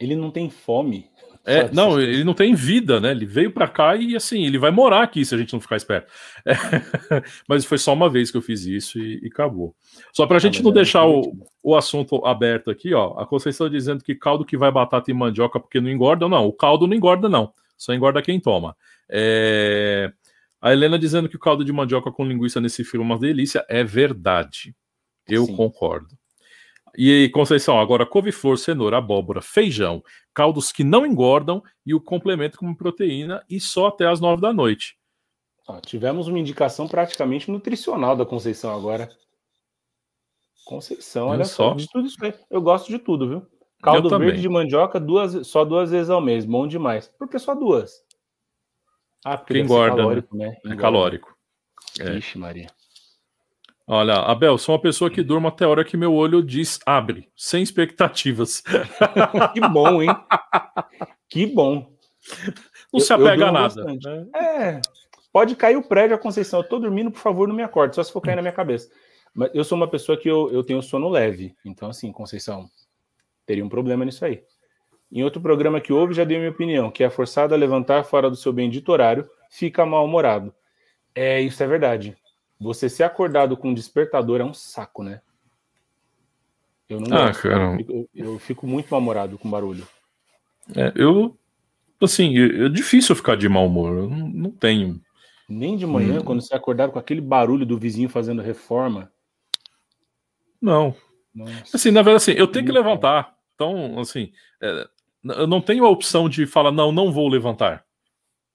Ele não tem fome.
É, não, ele não tem vida, né? Ele veio para cá e assim, ele vai morar aqui se a gente não ficar esperto. É, mas foi só uma vez que eu fiz isso e, e acabou. Só para a ah, gente não é deixar o, o assunto aberto aqui, ó. A Conceição dizendo que caldo que vai batata e mandioca porque não engorda, não. O caldo não engorda, não. Só engorda quem toma. É... A Helena dizendo que o caldo de mandioca com linguiça nesse filme é uma delícia. É verdade. Eu Sim. concordo. E Conceição, agora couve-flor, cenoura, abóbora, feijão, caldos que não engordam e o complemento como proteína e só até as nove da noite.
Ó, tivemos uma indicação praticamente nutricional da Conceição agora. Conceição, olha só. De tudo isso aí. Eu gosto de tudo, viu? Caldo verde de mandioca duas, só duas vezes ao mês, bom demais. Por que só duas?
Ah, porque engorda, calórico, né? né? É calórico.
É. Ixi, Maria.
Olha, Abel, sou uma pessoa que durma até a hora que meu olho diz abre, sem expectativas.
que bom, hein? Que bom.
Não eu, se apega a nada.
Né? É, pode cair o prédio a Conceição. Eu tô dormindo, por favor, não me acorde, só se for cair na minha cabeça. Mas eu sou uma pessoa que eu, eu tenho sono leve. Então, assim, Conceição, teria um problema nisso aí. Em outro programa que houve, já dei minha opinião, que é forçado a levantar fora do seu bendito horário, fica mal-humorado. É, isso é verdade. Você ser acordado com um despertador é um saco, né? Eu não ah, gosto, cara. Eu fico, eu fico muito mal-humorado com barulho.
É, eu, assim, é difícil ficar de mau humor, eu não, não tenho.
Nem de manhã, hum. quando você acordado com aquele barulho do vizinho fazendo reforma.
Não. Nossa. Assim, na verdade, assim, eu tenho que levantar. Então, assim, é, eu não tenho a opção de falar, não, não vou levantar.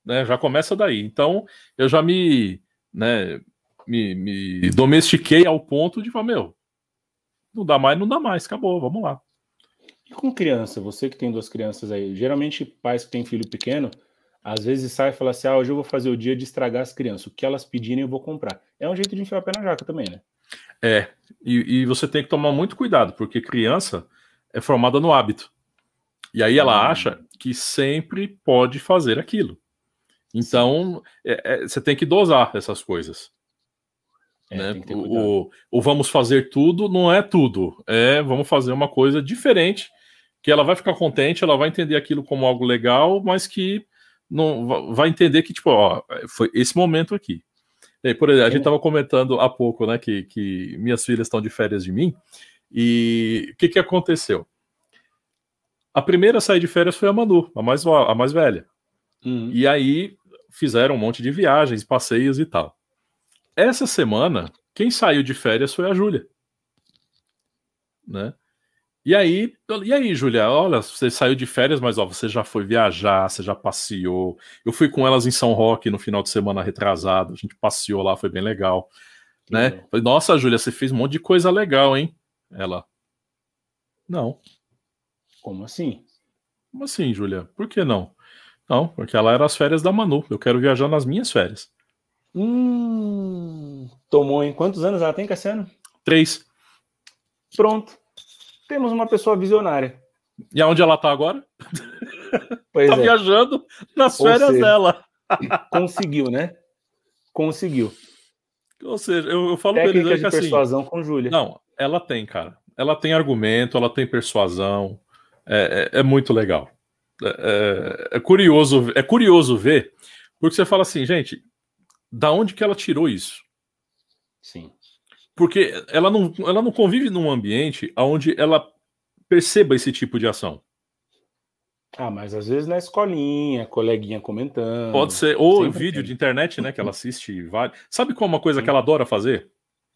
Né? Já começa daí. Então, eu já me, né, me, me domestiquei ao ponto de falar, meu, Não dá mais, não dá mais, acabou, vamos lá.
E com criança, você que tem duas crianças aí, geralmente pais que têm filho pequeno, às vezes sai e fala assim: ah, hoje eu vou fazer o dia de estragar as crianças. O que elas pedirem eu vou comprar. É um jeito de enfiar o pé na jaca também, né?
É, e, e você tem que tomar muito cuidado, porque criança é formada no hábito. E aí ela hum. acha que sempre pode fazer aquilo. Então, é, é, você tem que dosar essas coisas. É, né? o, o, vamos fazer tudo não é tudo. É vamos fazer uma coisa diferente, que ela vai ficar contente, ela vai entender aquilo como algo legal, mas que não vai entender que, tipo, ó, foi esse momento aqui. E, por exemplo, a gente estava comentando há pouco, né, que, que minhas filhas estão de férias de mim, e o que, que aconteceu? A primeira a sair de férias foi a Manu, a mais, a mais velha. Uhum. E aí fizeram um monte de viagens, passeios e tal. Essa semana, quem saiu de férias foi a Júlia. Né? E aí, e aí, Júlia, olha, você saiu de férias, mas ó, você já foi viajar, você já passeou. Eu fui com elas em São Roque no final de semana retrasado, a gente passeou lá, foi bem legal. né? Falei, Nossa, Júlia, você fez um monte de coisa legal, hein? Ela. Não.
Como assim?
Como assim, Júlia? Por que não? Não, porque ela era as férias da Manu. Eu quero viajar nas minhas férias.
Hum, tomou em quantos anos ela tem, Cassiano?
Três.
Pronto temos uma pessoa visionária.
E aonde ela tá agora?
Pois
tá é. viajando nas férias seja, dela.
conseguiu, né? Conseguiu.
Ou seja, eu, eu falo
Técnica pra
ele
de assim, persuasão com Júlia.
Não, ela tem, cara. Ela tem argumento, ela tem persuasão. É, é, é muito legal. É, é, é, curioso, é curioso ver, porque você fala assim, gente, da onde que ela tirou isso?
Sim.
Porque ela não, ela não convive num ambiente onde ela perceba esse tipo de ação.
Ah, mas às vezes na escolinha, coleguinha comentando.
Pode ser, ou vídeo tem. de internet, né, que ela assiste vale. Sabe qual é uma coisa hum. que ela adora fazer?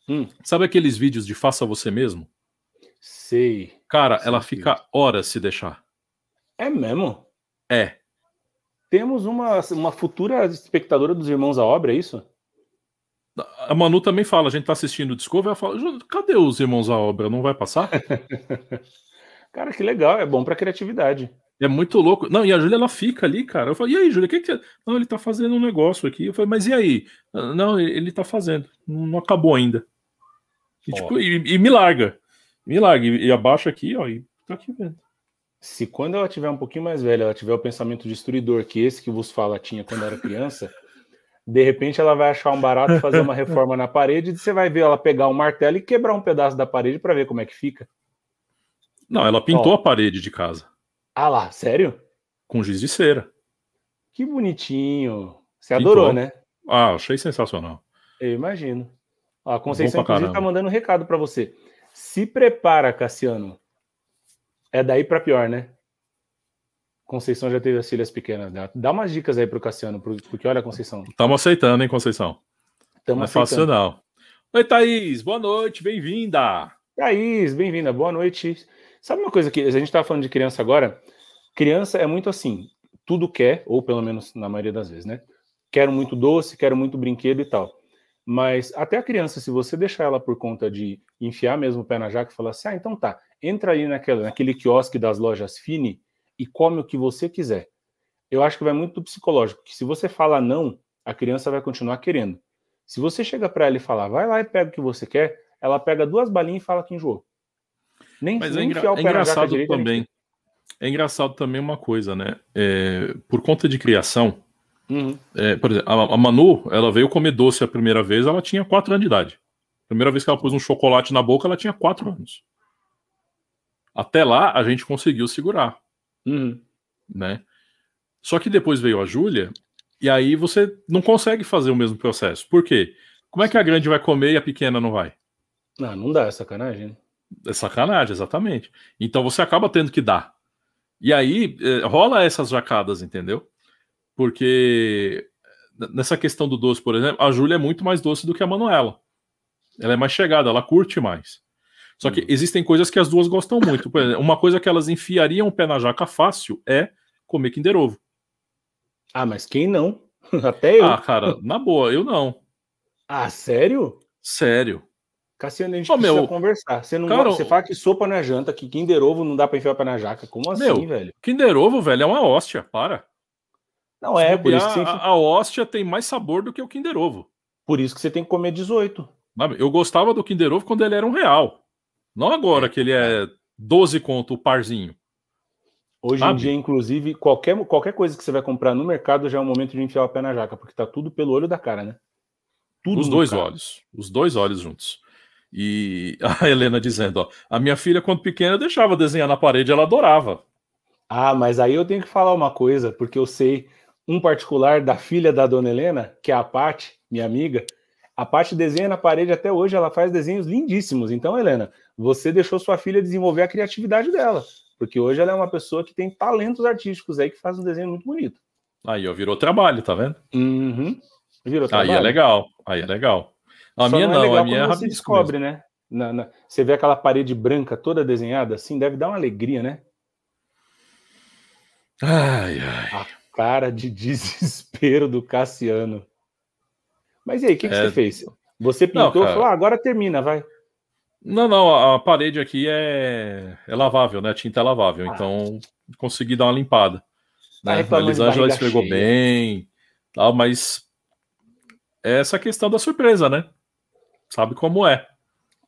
Hum. Sabe aqueles vídeos de faça você mesmo?
Sei.
Cara, Sei ela fica horas se deixar.
É mesmo?
É.
Temos uma, uma futura espectadora dos Irmãos à Obra, é isso?
A Manu também fala, a gente tá assistindo o Discovery, ela fala, cadê os irmãos à obra? Não vai passar?
cara, que legal, é bom pra criatividade.
É muito louco. Não, e a Júlia, ela fica ali, cara. Eu falo, e aí, Júlia, o que, que. Não, ele tá fazendo um negócio aqui. Eu falei, mas e aí? Não, ele tá fazendo. Não acabou ainda. E, tipo, e, e, me larga. Me larga. E, e abaixa aqui, ó, e tá aqui vendo.
Se quando ela tiver um pouquinho mais velha, ela tiver o pensamento destruidor que esse que vos fala tinha quando era criança, de repente ela vai achar um barato fazer uma reforma na parede e você vai ver ela pegar um martelo e quebrar um pedaço da parede para ver como é que fica.
Não, ela pintou Ó. a parede de casa.
Ah lá, sério?
Com giz de cera.
Que bonitinho. Você pintou. adorou, né?
Ah, achei sensacional.
Eu imagino. Ó, a Conceição, inclusive, tá mandando um recado para você. Se prepara, Cassiano. É daí para pior, né? Conceição já teve as filhas pequenas né? Dá umas dicas aí pro Cassiano, porque olha, Conceição.
Estamos aceitando, hein, Conceição? Estamos não é fácil, não. Oi, Thaís, boa noite, bem-vinda.
Thaís, bem-vinda, boa noite. Sabe uma coisa que a gente estava falando de criança agora? Criança é muito assim, tudo quer, ou pelo menos na maioria das vezes, né? Quero muito doce, quero muito brinquedo e tal. Mas até a criança, se você deixar ela por conta de enfiar mesmo o pé na jaca e falar assim, ah, então tá, entra aí naquela, naquele quiosque das lojas Fini e come o que você quiser. Eu acho que vai muito do psicológico, que se você fala não, a criança vai continuar querendo. Se você chega para ela e falar, vai lá e pega o que você quer, ela pega duas balinhas e fala que enjoou.
Nem, Mas nem é, engra é engraçado direita, também. É engraçado também uma coisa, né? É, por conta de criação, uhum. é, por exemplo, a, a, Manu, ela veio comer doce a primeira vez, ela tinha quatro anos de idade. Primeira vez que ela pôs um chocolate na boca, ela tinha quatro anos. Até lá, a gente conseguiu segurar.
Uhum.
Né? Só que depois veio a Júlia, e aí você não consegue fazer o mesmo processo. Por quê? Como é que a grande vai comer e a pequena não vai?
Não, não dá, é sacanagem.
É sacanagem, exatamente. Então você acaba tendo que dar. E aí é, rola essas jacadas, entendeu? Porque nessa questão do doce, por exemplo, a Júlia é muito mais doce do que a Manuela. Ela é mais chegada, ela curte mais. Só que existem coisas que as duas gostam muito. Exemplo, uma coisa que elas enfiariam o pé na jaca fácil é comer Kinder Ovo.
Ah, mas quem não? Até eu.
Ah, cara, na boa, eu não.
Ah, sério?
Sério.
Cassiano, a gente oh, precisa meu, conversar. Você não cara, você fala que sopa na janta, que Kinder Ovo não dá pra enfiar pra na jaca. Como assim, meu, velho?
Kinder Ovo, velho, é uma hóstia, para.
Não é, por isso
que você... a, a hóstia tem mais sabor do que o Kinder Ovo.
Por isso que você tem que comer 18.
Eu gostava do Kinder Ovo quando ele era um real. Não agora é, que ele é 12 conto o parzinho.
Hoje Sabe? em dia, inclusive, qualquer, qualquer coisa que você vai comprar no mercado já é o momento de enfiar o pé na jaca, porque tá tudo pelo olho da cara, né?
Tudo os dois cara. olhos. Os dois olhos juntos. E a Helena dizendo, ó, a minha filha, quando pequena, deixava desenhar na parede, ela adorava.
Ah, mas aí eu tenho que falar uma coisa, porque eu sei um particular da filha da dona Helena, que é a Paty, minha amiga. A Paty desenha na parede até hoje, ela faz desenhos lindíssimos. Então, Helena, você deixou sua filha desenvolver a criatividade dela, porque hoje ela é uma pessoa que tem talentos artísticos aí que faz um desenho muito bonito.
Aí, ó, virou trabalho, tá vendo?
Uhum.
Virou trabalho. Aí é legal, aí é legal.
A Só minha não, é não a minha é você descobre, mesmo. né? Na, na, você vê aquela parede branca toda desenhada assim, deve dar uma alegria, né?
Ai, ai.
A cara de desespero do Cassiano. Mas e aí, o que, que é... você fez? Você pintou e falou, ah, agora termina, vai.
Não, não, a parede aqui é, é lavável, né? A tinta é lavável, ah. então consegui dar uma limpada. Tá né? A Elisângela esfregou bem, tal, mas é essa questão da surpresa, né? Sabe como é.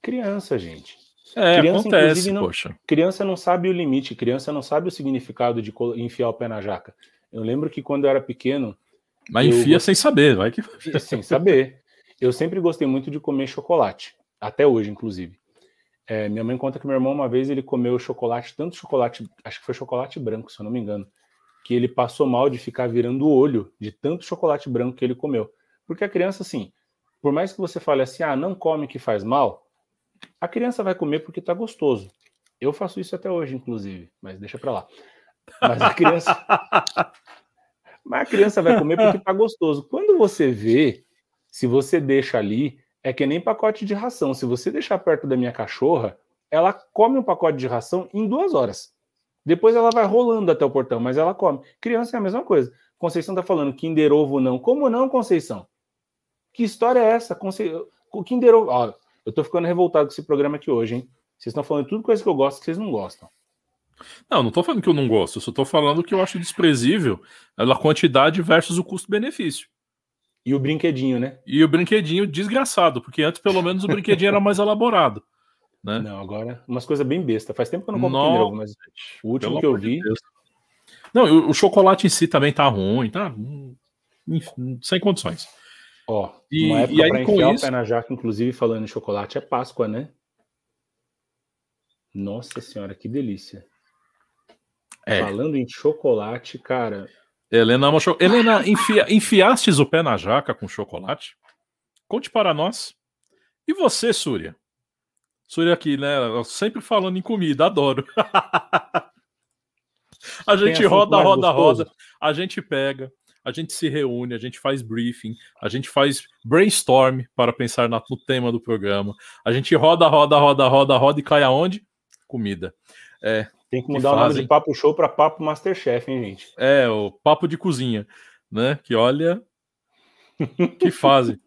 Criança, gente.
É, criança, acontece, não, poxa.
Criança não sabe o limite, criança não sabe o significado de enfiar o pé na jaca. Eu lembro que quando eu era pequeno.
Mas enfia sem saber, vai que.
Sem saber. Eu sempre gostei muito de comer chocolate, até hoje, inclusive. É, minha mãe conta que meu irmão, uma vez, ele comeu chocolate, tanto chocolate, acho que foi chocolate branco, se eu não me engano, que ele passou mal de ficar virando o olho de tanto chocolate branco que ele comeu. Porque a criança, assim, por mais que você fale assim, ah, não come que faz mal, a criança vai comer porque tá gostoso. Eu faço isso até hoje, inclusive, mas deixa pra lá. Mas a criança. mas a criança vai comer porque tá gostoso. Quando você vê, se você deixa ali, é que nem pacote de ração. Se você deixar perto da minha cachorra, ela come um pacote de ração em duas horas. Depois ela vai rolando até o portão, mas ela come. Criança é a mesma coisa. Conceição tá falando Kinder Ovo não. Como não, Conceição? Que história é essa? Conce... Kinder Ovo. Ó, eu tô ficando revoltado com esse programa aqui hoje, hein? Vocês estão falando tudo coisa que eu gosto que vocês não gostam.
Não, não tô falando que eu não gosto, eu só tô falando que eu acho desprezível a quantidade versus o custo-benefício.
E o brinquedinho, né?
E o brinquedinho desgraçado, porque antes pelo menos o brinquedinho era mais elaborado. Né?
Não, agora umas coisas bem besta. Faz tempo que eu não compro Kinder Ovo, mas o último que eu vi. De
não, o, chocolate em si também tá ruim, tá? Enfim, sem condições.
Ó, e, uma época e aí, enfiar isso... o pé na jaca, inclusive falando em chocolate, é Páscoa, né? Nossa senhora, que delícia. É. Falando em chocolate, cara.
Helena ama cho... Helena, enfia... enfiastes o pé na jaca com chocolate? Conte para nós. E você, Súria? Súria aqui, né? Sempre falando em comida, adoro. a gente roda, roda, roda. A gente pega, a gente se reúne, a gente faz briefing, a gente faz brainstorm para pensar no tema do programa. A gente roda, roda, roda, roda, roda e cai aonde? Comida. É,
tem que mudar que o nome de Papo Show para Papo Masterchef, hein, gente?
É, o Papo de Cozinha, né? Que olha. que fase.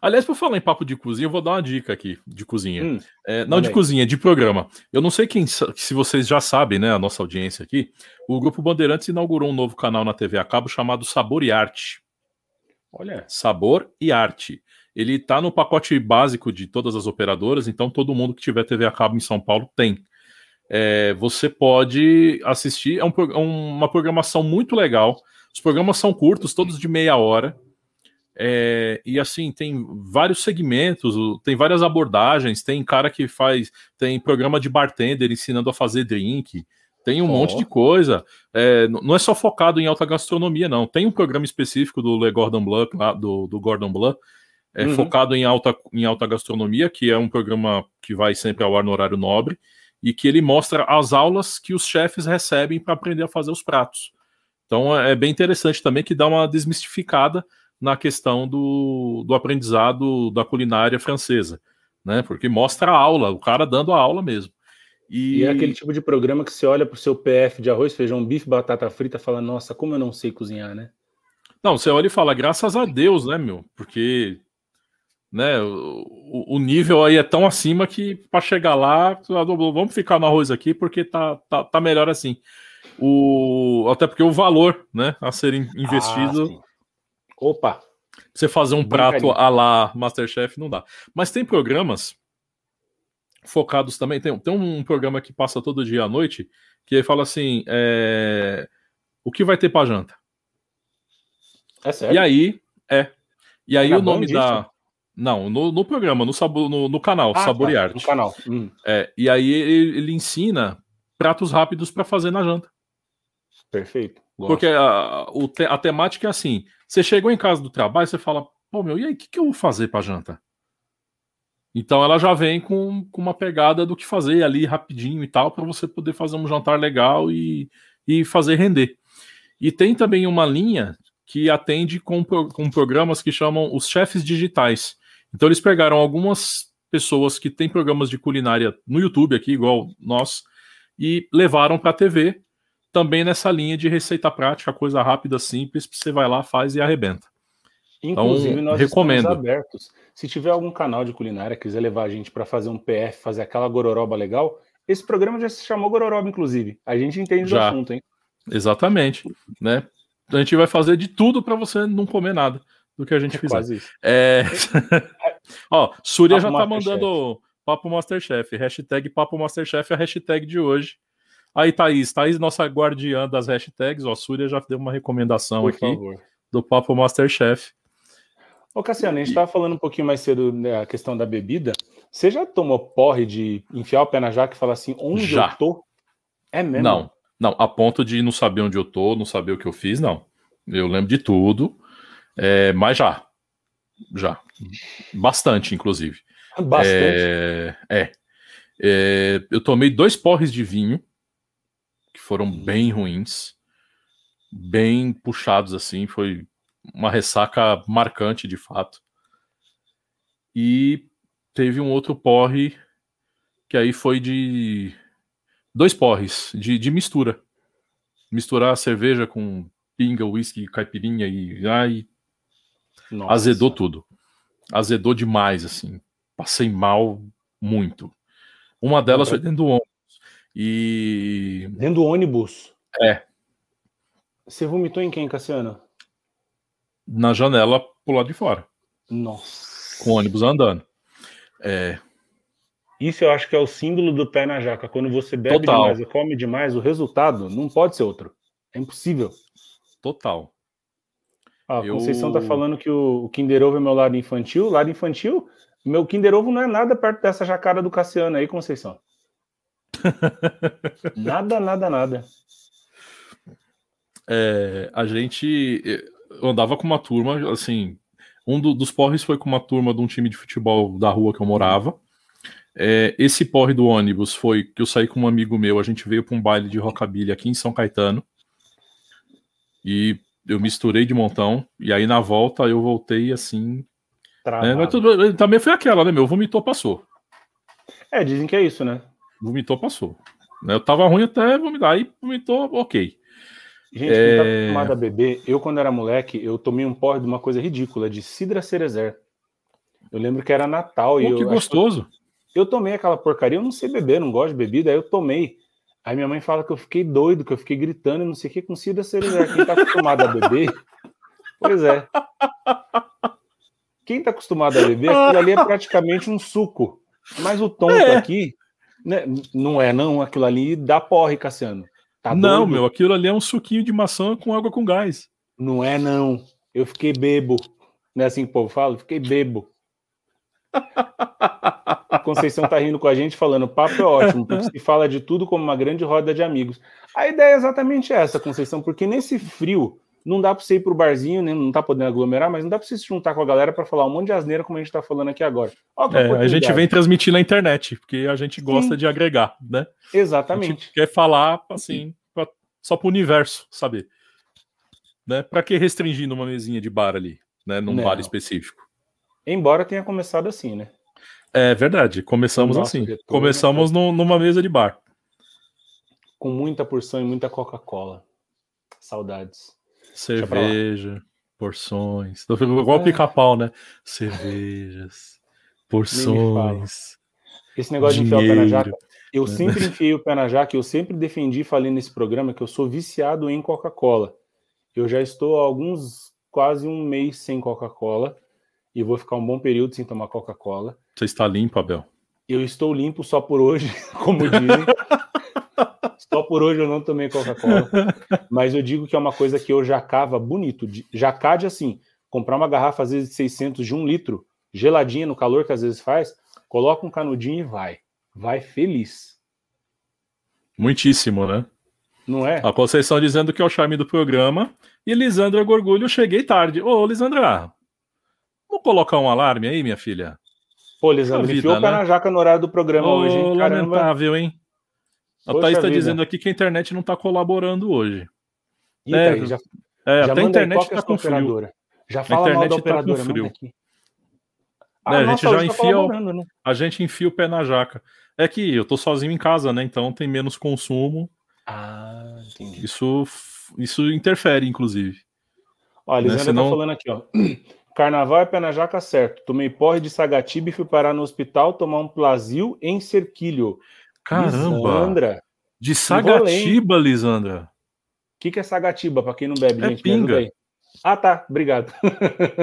Aliás, por falar em papo de cozinha, eu vou dar uma dica aqui de cozinha. Hum, é, não de cozinha, de programa. Eu não sei quem, se vocês já sabem, né, a nossa audiência aqui. O Grupo Bandeirantes inaugurou um novo canal na TV a cabo chamado Sabor e Arte. Olha. Sabor e Arte. Ele está no pacote básico de todas as operadoras, então todo mundo que tiver TV a cabo em São Paulo tem é, você pode assistir. É um, é uma programação muito legal. Os programas são curtos, todos de meia hora. É, e assim, tem vários segmentos, tem várias abordagens. Tem cara que faz. Tem programa de bartender ensinando a fazer drink. Tem um oh. monte de coisa. É, não é só focado em alta gastronomia, não. Tem um programa específico do Le Gordon Bleu, do, do Gordon Bleu, é, uhum. focado em alta, em alta gastronomia, que é um programa que vai sempre ao ar no horário nobre e que ele mostra as aulas que os chefes recebem para aprender a fazer os pratos. Então é bem interessante também que dá uma desmistificada na questão do, do aprendizado da culinária francesa, né? Porque mostra a aula, o cara dando a aula mesmo.
E... e é aquele tipo de programa que você olha para o seu PF de arroz, feijão, bife, batata frita e fala, nossa, como eu não sei cozinhar, né?
Não, você olha e fala, graças a Deus, né, meu? Porque né? O, o, nível aí é tão acima que para chegar lá, vamos ficar no arroz aqui porque tá, tá, tá melhor assim. O, até porque o valor, né, a ser investido. Ah,
Opa!
Você fazer um prato a lá Masterchef não dá. Mas tem programas focados também. Tem, tem um programa que passa todo dia à noite que fala assim: é, o que vai ter para janta?
É sério?
E aí, é. E aí o nome da. Não, no, no programa, no, sabo, no, no canal, ah, Sabor tá, e Arte.
No canal. Hum.
É, e aí ele, ele ensina pratos rápidos para fazer na janta.
Perfeito.
Gosto. Porque a, o, a temática é assim: você chegou em casa do trabalho, você fala, pô, meu, e aí, o que, que eu vou fazer para janta? Então ela já vem com, com uma pegada do que fazer ali rapidinho e tal, para você poder fazer um jantar legal e, e fazer render. E tem também uma linha que atende com, com programas que chamam os chefes digitais. Então eles pegaram algumas pessoas que têm programas de culinária no YouTube aqui, igual nós, e levaram para a TV também nessa linha de receita prática, coisa rápida, simples, você vai lá, faz e arrebenta.
Inclusive, então, nós recomendo. estamos abertos. Se tiver algum canal de culinária quiser levar a gente para fazer um PF, fazer aquela gororoba legal, esse programa já se chamou Gororoba, inclusive. A gente entende já. o assunto, hein?
Exatamente, né? A gente vai fazer de tudo para você não comer nada do que a gente é fizer. Quase isso. É... Ó, Surya já tá mandando Papo Masterchef. Hashtag Papo Masterchef é a hashtag de hoje. Aí, Thaís, Thaís, nossa guardiã das hashtags, ó, Surya já deu uma recomendação Por aqui favor. do Papo Masterchef.
Ô, Cassiano, a gente estava falando um pouquinho mais cedo da né, questão da bebida. Você já tomou porre de enfiar o pé na jaca e falar assim, onde já. eu tô?
É mesmo? Não, não, a ponto de não saber onde eu tô, não saber o que eu fiz, não. Eu lembro de tudo, é, mas já. Já. Bastante, inclusive.
Bastante?
É, é, é, eu tomei dois porres de vinho foram bem ruins, bem puxados assim, foi uma ressaca marcante de fato. E teve um outro porre que aí foi de dois porres de, de mistura. Misturar cerveja com pinga, uísque, caipirinha e ai, Nossa. azedou tudo. Azedou demais assim. Passei mal muito. Uma delas foi dentro do ombro. E.
Dentro do ônibus?
É.
Você vomitou em quem, Cassiano?
Na janela pro lado de fora.
Nossa.
Com o ônibus andando. É.
Isso eu acho que é o símbolo do pé na jaca. Quando você bebe Total. demais e come demais, o resultado não pode ser outro. É impossível.
Total.
Ah, eu... Conceição tá falando que o, o Kinder Ovo é meu lado infantil. Lado infantil? Meu Kinder Ovo não é nada perto dessa jacara do Cassiano aí, Conceição. nada, nada, nada.
É, a gente andava com uma turma, assim, um do, dos porres foi com uma turma de um time de futebol da rua que eu morava. É, esse porre do ônibus foi que eu saí com um amigo meu, a gente veio para um baile de rockabilly aqui em São Caetano. E eu misturei de montão, e aí na volta eu voltei assim. Né, mas tudo, também foi aquela, né, meu? Vomitou, passou.
É, dizem que é isso, né?
Vomitou, passou. Eu tava ruim até vomitar. Aí vomitou, ok.
Gente, é... quem tá acostumado a beber, eu quando era moleque, eu tomei um porre de uma coisa ridícula, de Sidra Cerezer. Eu lembro que era Natal Pô, e eu.
Que gostoso.
Eu, eu tomei aquela porcaria, eu não sei beber, não gosto de bebida, aí eu tomei. Aí minha mãe fala que eu fiquei doido, que eu fiquei gritando e não sei o que com Sidra Cerezer. Quem tá acostumado a beber. Pois é. Quem tá acostumado a beber, aquilo ali é praticamente um suco. Mas o tonto é. aqui né? Não é, não. Aquilo ali dá porre, Cassiano.
Tá não, doido? meu, aquilo ali é um suquinho de maçã com água com gás.
Não é, não. Eu fiquei bebo. Não é assim que o povo fala? fiquei bebo. A Conceição tá rindo com a gente falando, papo é ótimo, porque se fala de tudo como uma grande roda de amigos. A ideia é exatamente essa, Conceição, porque nesse frio não dá para você ir pro barzinho, né? não tá podendo aglomerar, mas não dá para você se juntar com a galera para falar um monte de asneira como a gente tá falando aqui agora.
É, a gente vem transmitir na internet, porque a gente gosta Sim. de agregar, né?
Exatamente.
quer falar assim, pra, só pro universo saber. Né? Para que restringir numa mesinha de bar ali, né? Num não. bar específico.
Embora tenha começado assim, né?
É verdade, começamos assim. Retorno, começamos né? numa mesa de bar.
Com muita porção e muita Coca-Cola. Saudades.
Cerveja. Porções. Tô igual é. pica-pau, né? Cervejas, porções.
Esse negócio dinheiro, de enfiar o pé na jaca. Eu né? sempre enfiei o pé na jaca, eu sempre defendi, falei nesse programa, que eu sou viciado em Coca-Cola. Eu já estou há alguns, quase um mês sem Coca-Cola e vou ficar um bom período sem tomar Coca-Cola.
Você está limpo, Abel?
Eu estou limpo só por hoje, como dizem. Só por hoje eu não tomei Coca-Cola. Mas eu digo que é uma coisa que eu jacava bonito. Jacade assim, comprar uma garrafa às vezes de 600 de um litro, geladinha no calor que às vezes faz, coloca um canudinho e vai. Vai feliz.
Muitíssimo, né?
Não é?
A Conceição dizendo que é o charme do programa. E Lisandra Gorgulho, cheguei tarde. Ô, Lisandra, vamos colocar um alarme aí, minha filha?
Pô, Lisandra, enfiou o pé né? na jaca no horário do programa
Ô,
hoje, hein?
Caramba. Lamentável, hein? A Poxa Thaís está dizendo aqui que a internet não está colaborando hoje.
Ih, é, Thaís, já,
é, já até a internet está com frio.
Já fala a internet mal da tá operadora,
com frio. Ah, né, a gente já tá enfia, o, né? a gente enfia o pé na jaca. É que eu tô sozinho em casa, né? Então tem menos consumo.
Ah, entendi.
Isso, isso interfere, inclusive.
Olha, né? Senão... tá falando aqui, ó. Carnaval é pé na jaca certo. Tomei porre de Sagatiba e fui parar no hospital tomar um Plasil em Cerquilho.
Caramba! Lisandra. De Sagatiba, Lisandra.
O que, que é Sagatiba, para quem não bebe,
é
gente?
Pinga.
Ah, tá. Obrigado.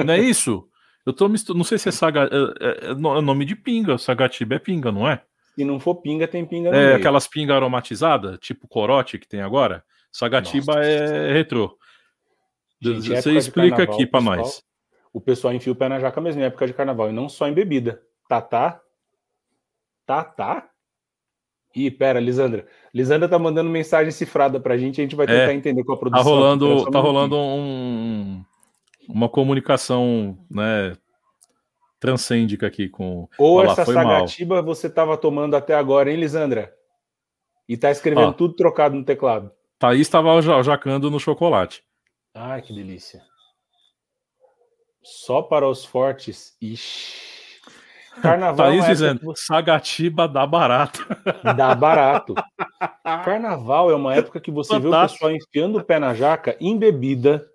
Não é isso? Eu tô misturando. Não sei se é, saga... É, é, é nome de pinga. Sagatiba é pinga, não é?
Se não for pinga, tem pinga
no É meio. aquelas pingas aromatizadas, tipo corote que tem agora. Sagatiba Nossa, é retrô. Gente, Você explica aqui para nós.
O pessoal enfia o pé na jaca mesmo em época de carnaval, e não só em bebida. Tatá. Tatá? Ih, pera, Lisandra. Lisandra tá mandando mensagem cifrada pra gente, a gente vai tentar é, entender com a produção.
Tá rolando, tá rolando um, uma comunicação, né, transcêndica aqui com
Ou Olá, essa sagatiba mal. você tava tomando até agora, hein, Lisandra? E tá escrevendo tudo trocado no teclado.
Thaís estava jacando no chocolate.
Ai, que delícia. Só para os fortes. Ixi.
Carnaval Thaís é dizendo, você... Sagatiba dá barato.
Dá barato. Carnaval é uma época que você Fantástico. vê o pessoal enfiando o pé na jaca em bebida,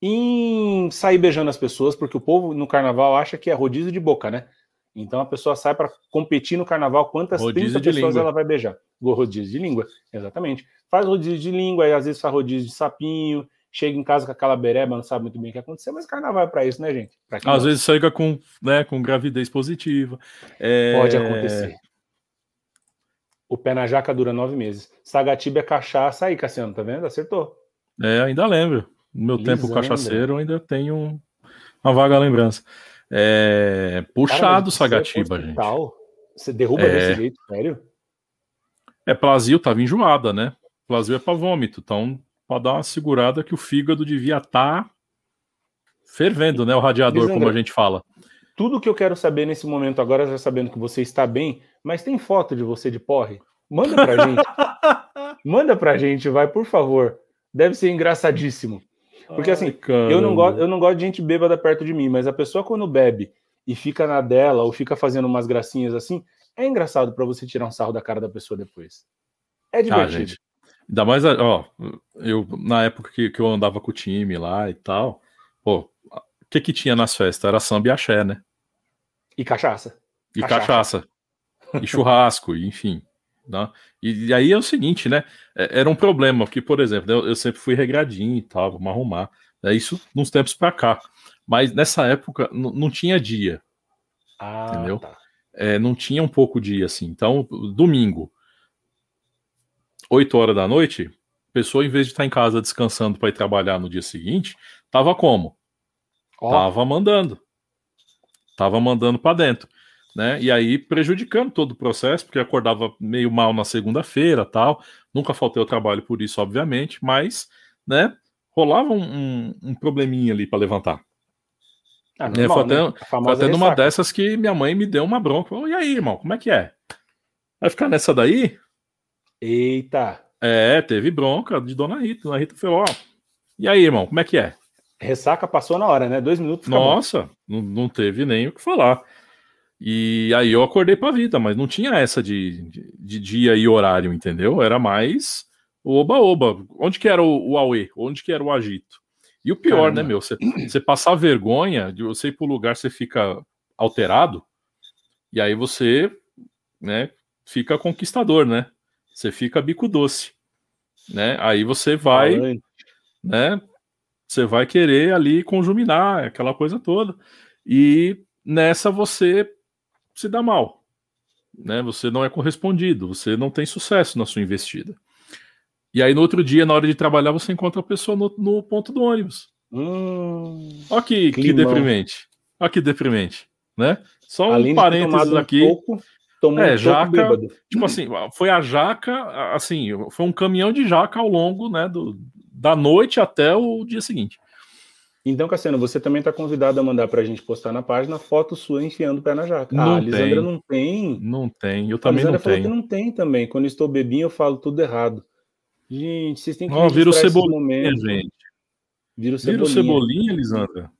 em sair beijando as pessoas, porque o povo no carnaval acha que é rodízio de boca, né? Então a pessoa sai para competir no carnaval quantas rodízio 30 pessoas língua. ela vai beijar. Rodízio de língua, exatamente. Faz rodízio de língua, aí às vezes faz rodízio de sapinho, chega em casa com aquela bereba, não sabe muito bem o que aconteceu, mas carnaval é para isso, né, gente?
Às não... vezes chega com, né, com gravidez positiva.
É... Pode acontecer. O pé na jaca dura nove meses. Sagatiba é cachaça aí, Cassiano, tá vendo? Acertou.
É, ainda lembro. No meu Lisandra. tempo cachaceiro, ainda tenho uma vaga lembrança. É... Puxado Cara, Sagatiba, gente.
Você derruba é... desse jeito, sério?
É, Plasil tava enjoada, né? Plasil é para vômito, então para dar uma segurada que o fígado devia estar tá fervendo, né? O radiador, como a gente fala.
Tudo que eu quero saber nesse momento agora, já sabendo que você está bem, mas tem foto de você de porre? Manda pra gente. Manda pra gente, vai, por favor. Deve ser engraçadíssimo. Porque Ai, assim, eu não, gosto, eu não gosto de gente bêbada perto de mim, mas a pessoa quando bebe e fica na dela ou fica fazendo umas gracinhas assim, é engraçado para você tirar um sarro da cara da pessoa depois. É ah, divertido. Ah,
Ainda mais, ó, eu, na época que, que eu andava com o time lá e tal, pô, o que que tinha nas festas? Era samba e axé, né?
E cachaça.
E cachaça. cachaça. e churrasco, e, enfim. Né? E, e, aí é o seguinte, né? É, era um problema, porque, por exemplo, eu, eu sempre fui regradinho e tal, vamos arrumar. É isso nos tempos pra cá. Mas nessa época não tinha dia. Ah, entendeu? Tá. É, não tinha um pouco dia assim. Então, domingo, 8 horas da noite, a pessoa, em vez de estar em casa descansando para ir trabalhar no dia seguinte, tava como? Oh. Tava mandando. Tava mandando para dentro. Né? E aí prejudicando todo o processo, porque acordava meio mal na segunda-feira tal. Nunca faltei ao trabalho por isso, obviamente, mas né, rolava um, um, um probleminha ali para levantar. Ah, normal, é, foi até, né? foi até numa dessas que minha mãe me deu uma bronca. Falou, e aí, irmão, como é que é? Vai ficar nessa daí?
Eita!
É, teve bronca de Dona Rita. Dona Rita falou: ó, e aí, irmão, como é que é?
Ressaca passou na hora, né? Dois minutos.
Nossa, não, não, teve nem o que falar. E aí eu acordei pra vida, mas não tinha essa de, de, de dia e horário, entendeu? Era mais o oba-oba. Onde que era o, o Aue? Onde que era o agito? E o pior, Caramba. né, meu? Você, você passar vergonha de você ir pro lugar, você fica alterado, e aí você, né, fica conquistador, né? Você fica bico doce, né? Aí você vai, né? Você vai querer ali conjuminar, aquela coisa toda. E nessa você se dá mal, né? Você não é correspondido, você não tem sucesso na sua investida. E aí no outro dia, na hora de trabalhar, você encontra a pessoa no, no ponto do ônibus. Hum, Olha que, que deprimente. Olha que deprimente, né? Só um parênteses aqui. Um pouco, tomou é, um jaca, bêbado. tipo assim, foi a jaca, assim, foi um caminhão de jaca ao longo, né, do, da noite até o dia seguinte.
Então, Cassiano, você também está convidado a mandar para a gente postar na página foto sua enfiando o pé na jaca.
Não ah, a Lisandra tem. não tem. Não tem, eu também não tenho. A Lisandra falou que
não tem também. Quando estou bebinho, eu falo tudo errado. Gente, vocês têm que
oh, vira o cebolinha, gente. Vira o cebolinha. Vira o cebolinha, Lisandra.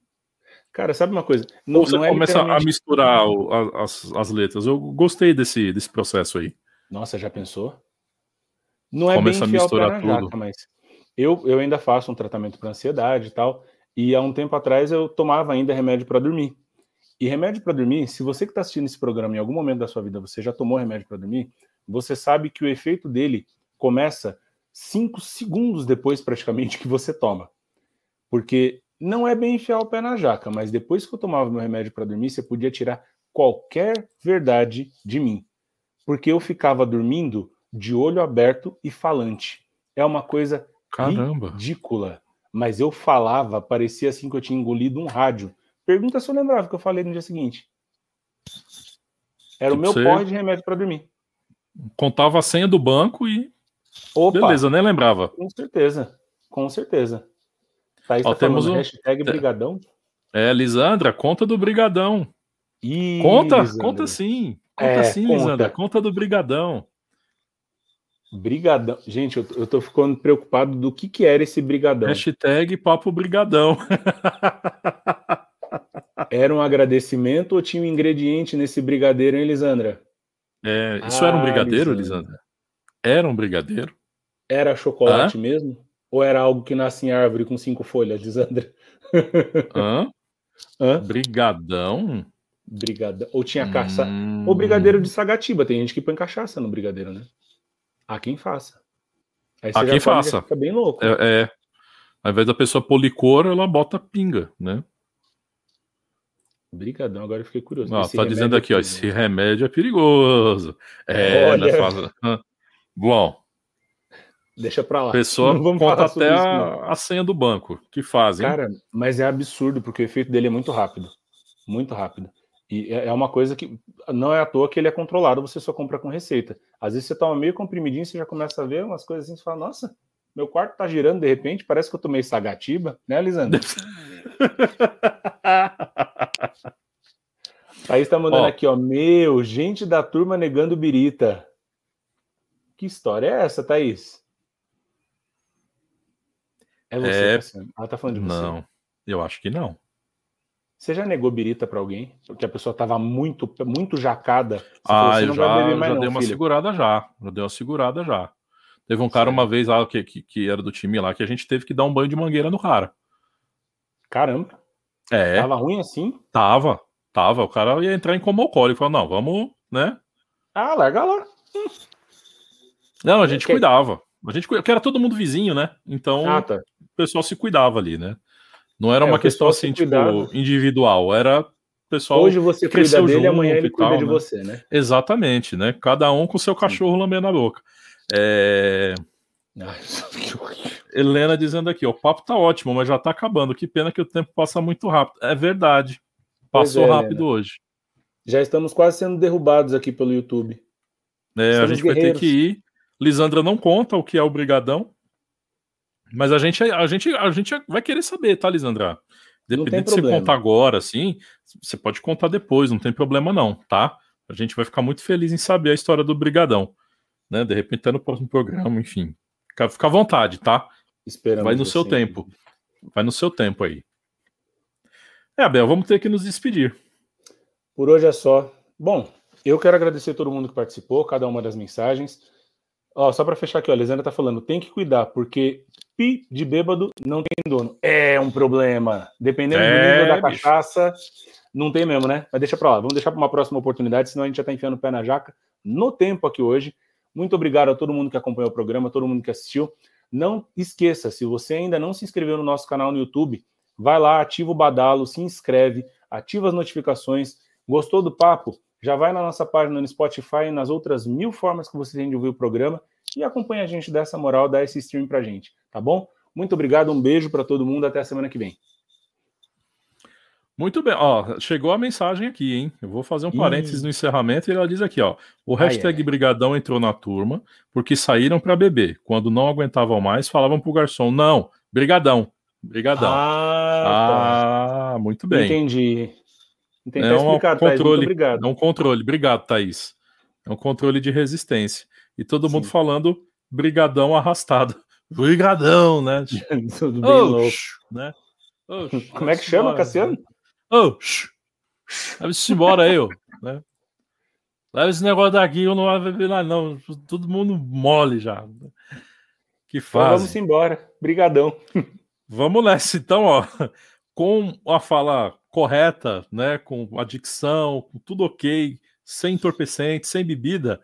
Cara, sabe uma coisa?
Não, você não é começa literalmente... a misturar o, a, as, as letras. Eu gostei desse, desse processo aí.
Nossa, já pensou? Não é começa bem a misturar tudo. Jaca, mas eu, eu ainda faço um tratamento para ansiedade e tal. E há um tempo atrás eu tomava ainda remédio para dormir. E remédio para dormir, se você que está assistindo esse programa em algum momento da sua vida você já tomou remédio para dormir, você sabe que o efeito dele começa cinco segundos depois, praticamente, que você toma. Porque não é bem enfiar o pé na jaca, mas depois que eu tomava meu remédio para dormir, você podia tirar qualquer verdade de mim. Porque eu ficava dormindo de olho aberto e falante. É uma coisa Caramba. ridícula mas eu falava, parecia assim que eu tinha engolido um rádio. Pergunta se eu lembrava que eu falei no dia seguinte. Era tipo o meu pó de remédio para dormir.
Contava a senha do banco e. Opa, Beleza, nem lembrava.
Com certeza, com certeza. Thaís Ó, tá temos um... hashtag é. Brigadão.
É, Lisandra, conta do Brigadão. Ih, conta, Lisandra. conta sim. Conta é, sim, conta. Lisandra. Conta do Brigadão.
Brigadão. Gente, eu, eu tô ficando preocupado do que, que era esse brigadão.
Hashtag papo brigadão.
era um agradecimento ou tinha um ingrediente nesse brigadeiro, hein, Lisandra?
É, isso ah, era um ah, brigadeiro, Lisandra. Lisandra? Era um brigadeiro?
Era chocolate mesmo? Ou era algo que nasce em árvore com cinco folhas, Lisandra?
Hã? Hã? Brigadão?
Brigadão. Ou tinha caça. Hum... Ou brigadeiro de sagatiba. Tem gente que põe cachaça no brigadeiro, né? Há quem faça.
Aí Há quem faça.
Fica bem louco.
É, é, Ao invés da pessoa pôr licor, ela bota pinga, né?
Brigadão, agora eu fiquei curioso.
Ah, tá dizendo é aqui, é ó, esse remédio é perigoso. É, Olha... né, faz... Bom.
Deixa pra lá.
Pessoa conta até a, a, senha do banco que fazem.
Cara, mas é absurdo, porque o efeito dele é muito rápido. Muito rápido. E é, é uma coisa que não é à toa que ele é controlado, você só compra com receita. Às vezes você toma meio comprimidinho, você já começa a ver umas coisas assim, você fala, nossa, meu quarto tá girando de repente, parece que eu tomei sagatiba, né, Lisandro? Thaís tá mandando ó, aqui, ó, meu, gente da turma negando birita. Que história é essa, Thaís?
É você, é... Ela tá falando de você. Não, eu acho que não.
Você já negou birita para alguém? Porque a pessoa estava muito, muito jacada. Você
ah, falou, eu já, já não, dei uma filho. segurada já. Já dei uma segurada já. Teve um cara uma vez lá que, que, que, era do time lá que a gente teve que dar um banho de mangueira no cara.
Caramba.
É.
Tava ruim assim?
Tava. Tava. O cara ia entrar em comocó. Ele falou, não, vamos, né?
Ah, larga lá.
Não, a gente que... cuidava. A gente porque era todo mundo vizinho, né? Então ah, tá. O pessoal se cuidava ali, né? Não era é, uma questão assim, tipo, individual, era pessoal.
Hoje você cuida dele, amanhã ele cuida tal, de né? você, né?
Exatamente, né? Cada um com seu cachorro Sim. lambendo a boca. É... Helena dizendo aqui, o papo tá ótimo, mas já tá acabando. Que pena que o tempo passa muito rápido. É verdade. Passou é, rápido Helena. hoje.
Já estamos quase sendo derrubados aqui pelo YouTube.
É, a gente guerreiros. vai ter que ir. Lisandra não conta o que é o Brigadão. Mas a gente, a gente, a gente vai querer saber, tá, Lisandra? Dependendo de você contar agora, assim, você pode contar depois, não tem problema não, tá? A gente vai ficar muito feliz em saber a história do Brigadão, né? De repente tá no próximo programa, enfim. Fica, fica à vontade, tá? Esperamos vai no seu tempo. Vai no seu tempo aí. É, Abel, vamos ter que nos despedir.
Por hoje é só. Bom, eu quero agradecer a todo mundo que participou, cada uma das mensagens. Ó, só para fechar aqui, ó, a Lisandra tá falando, tem que cuidar, porque pi de bêbado não tem dono. É um problema. Dependendo é, do nível da bicho. cachaça, não tem mesmo, né? Mas deixa pra lá. Vamos deixar para uma próxima oportunidade, senão a gente já tá enfiando o pé na jaca no tempo aqui hoje. Muito obrigado a todo mundo que acompanhou o programa, todo mundo que assistiu. Não esqueça, se você ainda não se inscreveu no nosso canal no YouTube, vai lá, ativa o badalo, se inscreve, ativa as notificações. Gostou do papo? Já vai na nossa página no Spotify e nas outras mil formas que você tem de ouvir o programa e acompanha a gente dessa moral, dá esse stream pra gente, tá bom? Muito obrigado, um beijo para todo mundo, até a semana que vem.
Muito bem, ó, chegou a mensagem aqui, hein? Eu vou fazer um parênteses no encerramento e ela diz aqui, ó, o hashtag é. Brigadão entrou na turma porque saíram para beber. Quando não aguentavam mais, falavam pro garçom, não, Brigadão, Brigadão. Ah, tá. ah muito bem.
Entendi.
Entendi. É um controle, obrigado. É um controle, obrigado, Thaís. É um controle de resistência. E todo Sim. mundo falando brigadão arrastado. Brigadão, né?
Tudo bem oh, louco. Né? Oh, Como é que chama, embora, Cassiano?
Ô, leva-se embora aí, ó. Né? Leva esse negócio daqui, eu não vou beber lá, não. Todo mundo mole já.
Que faz. Então vamos embora. Brigadão.
Vamos nessa, então, ó. Com a fala correta, né? Com a dicção, com tudo ok, sem entorpecente, sem bebida.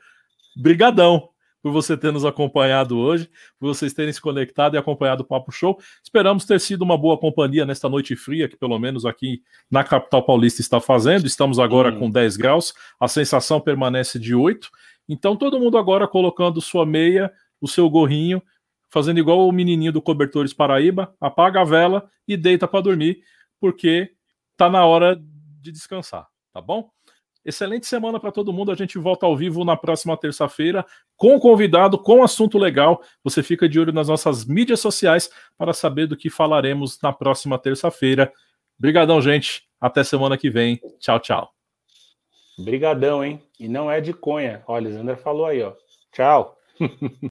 Brigadão por você ter nos acompanhado hoje, por vocês terem se conectado e acompanhado o Papo Show. Esperamos ter sido uma boa companhia nesta noite fria, que pelo menos aqui na capital paulista está fazendo. Estamos agora hum. com 10 graus, a sensação permanece de 8. Então, todo mundo agora colocando sua meia, o seu gorrinho, fazendo igual o menininho do Cobertores Paraíba, apaga a vela e deita para dormir, porque tá na hora de descansar, tá bom? Excelente semana para todo mundo. A gente volta ao vivo na próxima terça-feira com convidado, com assunto legal. Você fica de olho nas nossas mídias sociais para saber do que falaremos na próxima terça-feira. Obrigadão, gente. Até semana que vem. Tchau, tchau.
Brigadão, hein? E não é de conha. Olha, o Zander falou aí, ó. Tchau.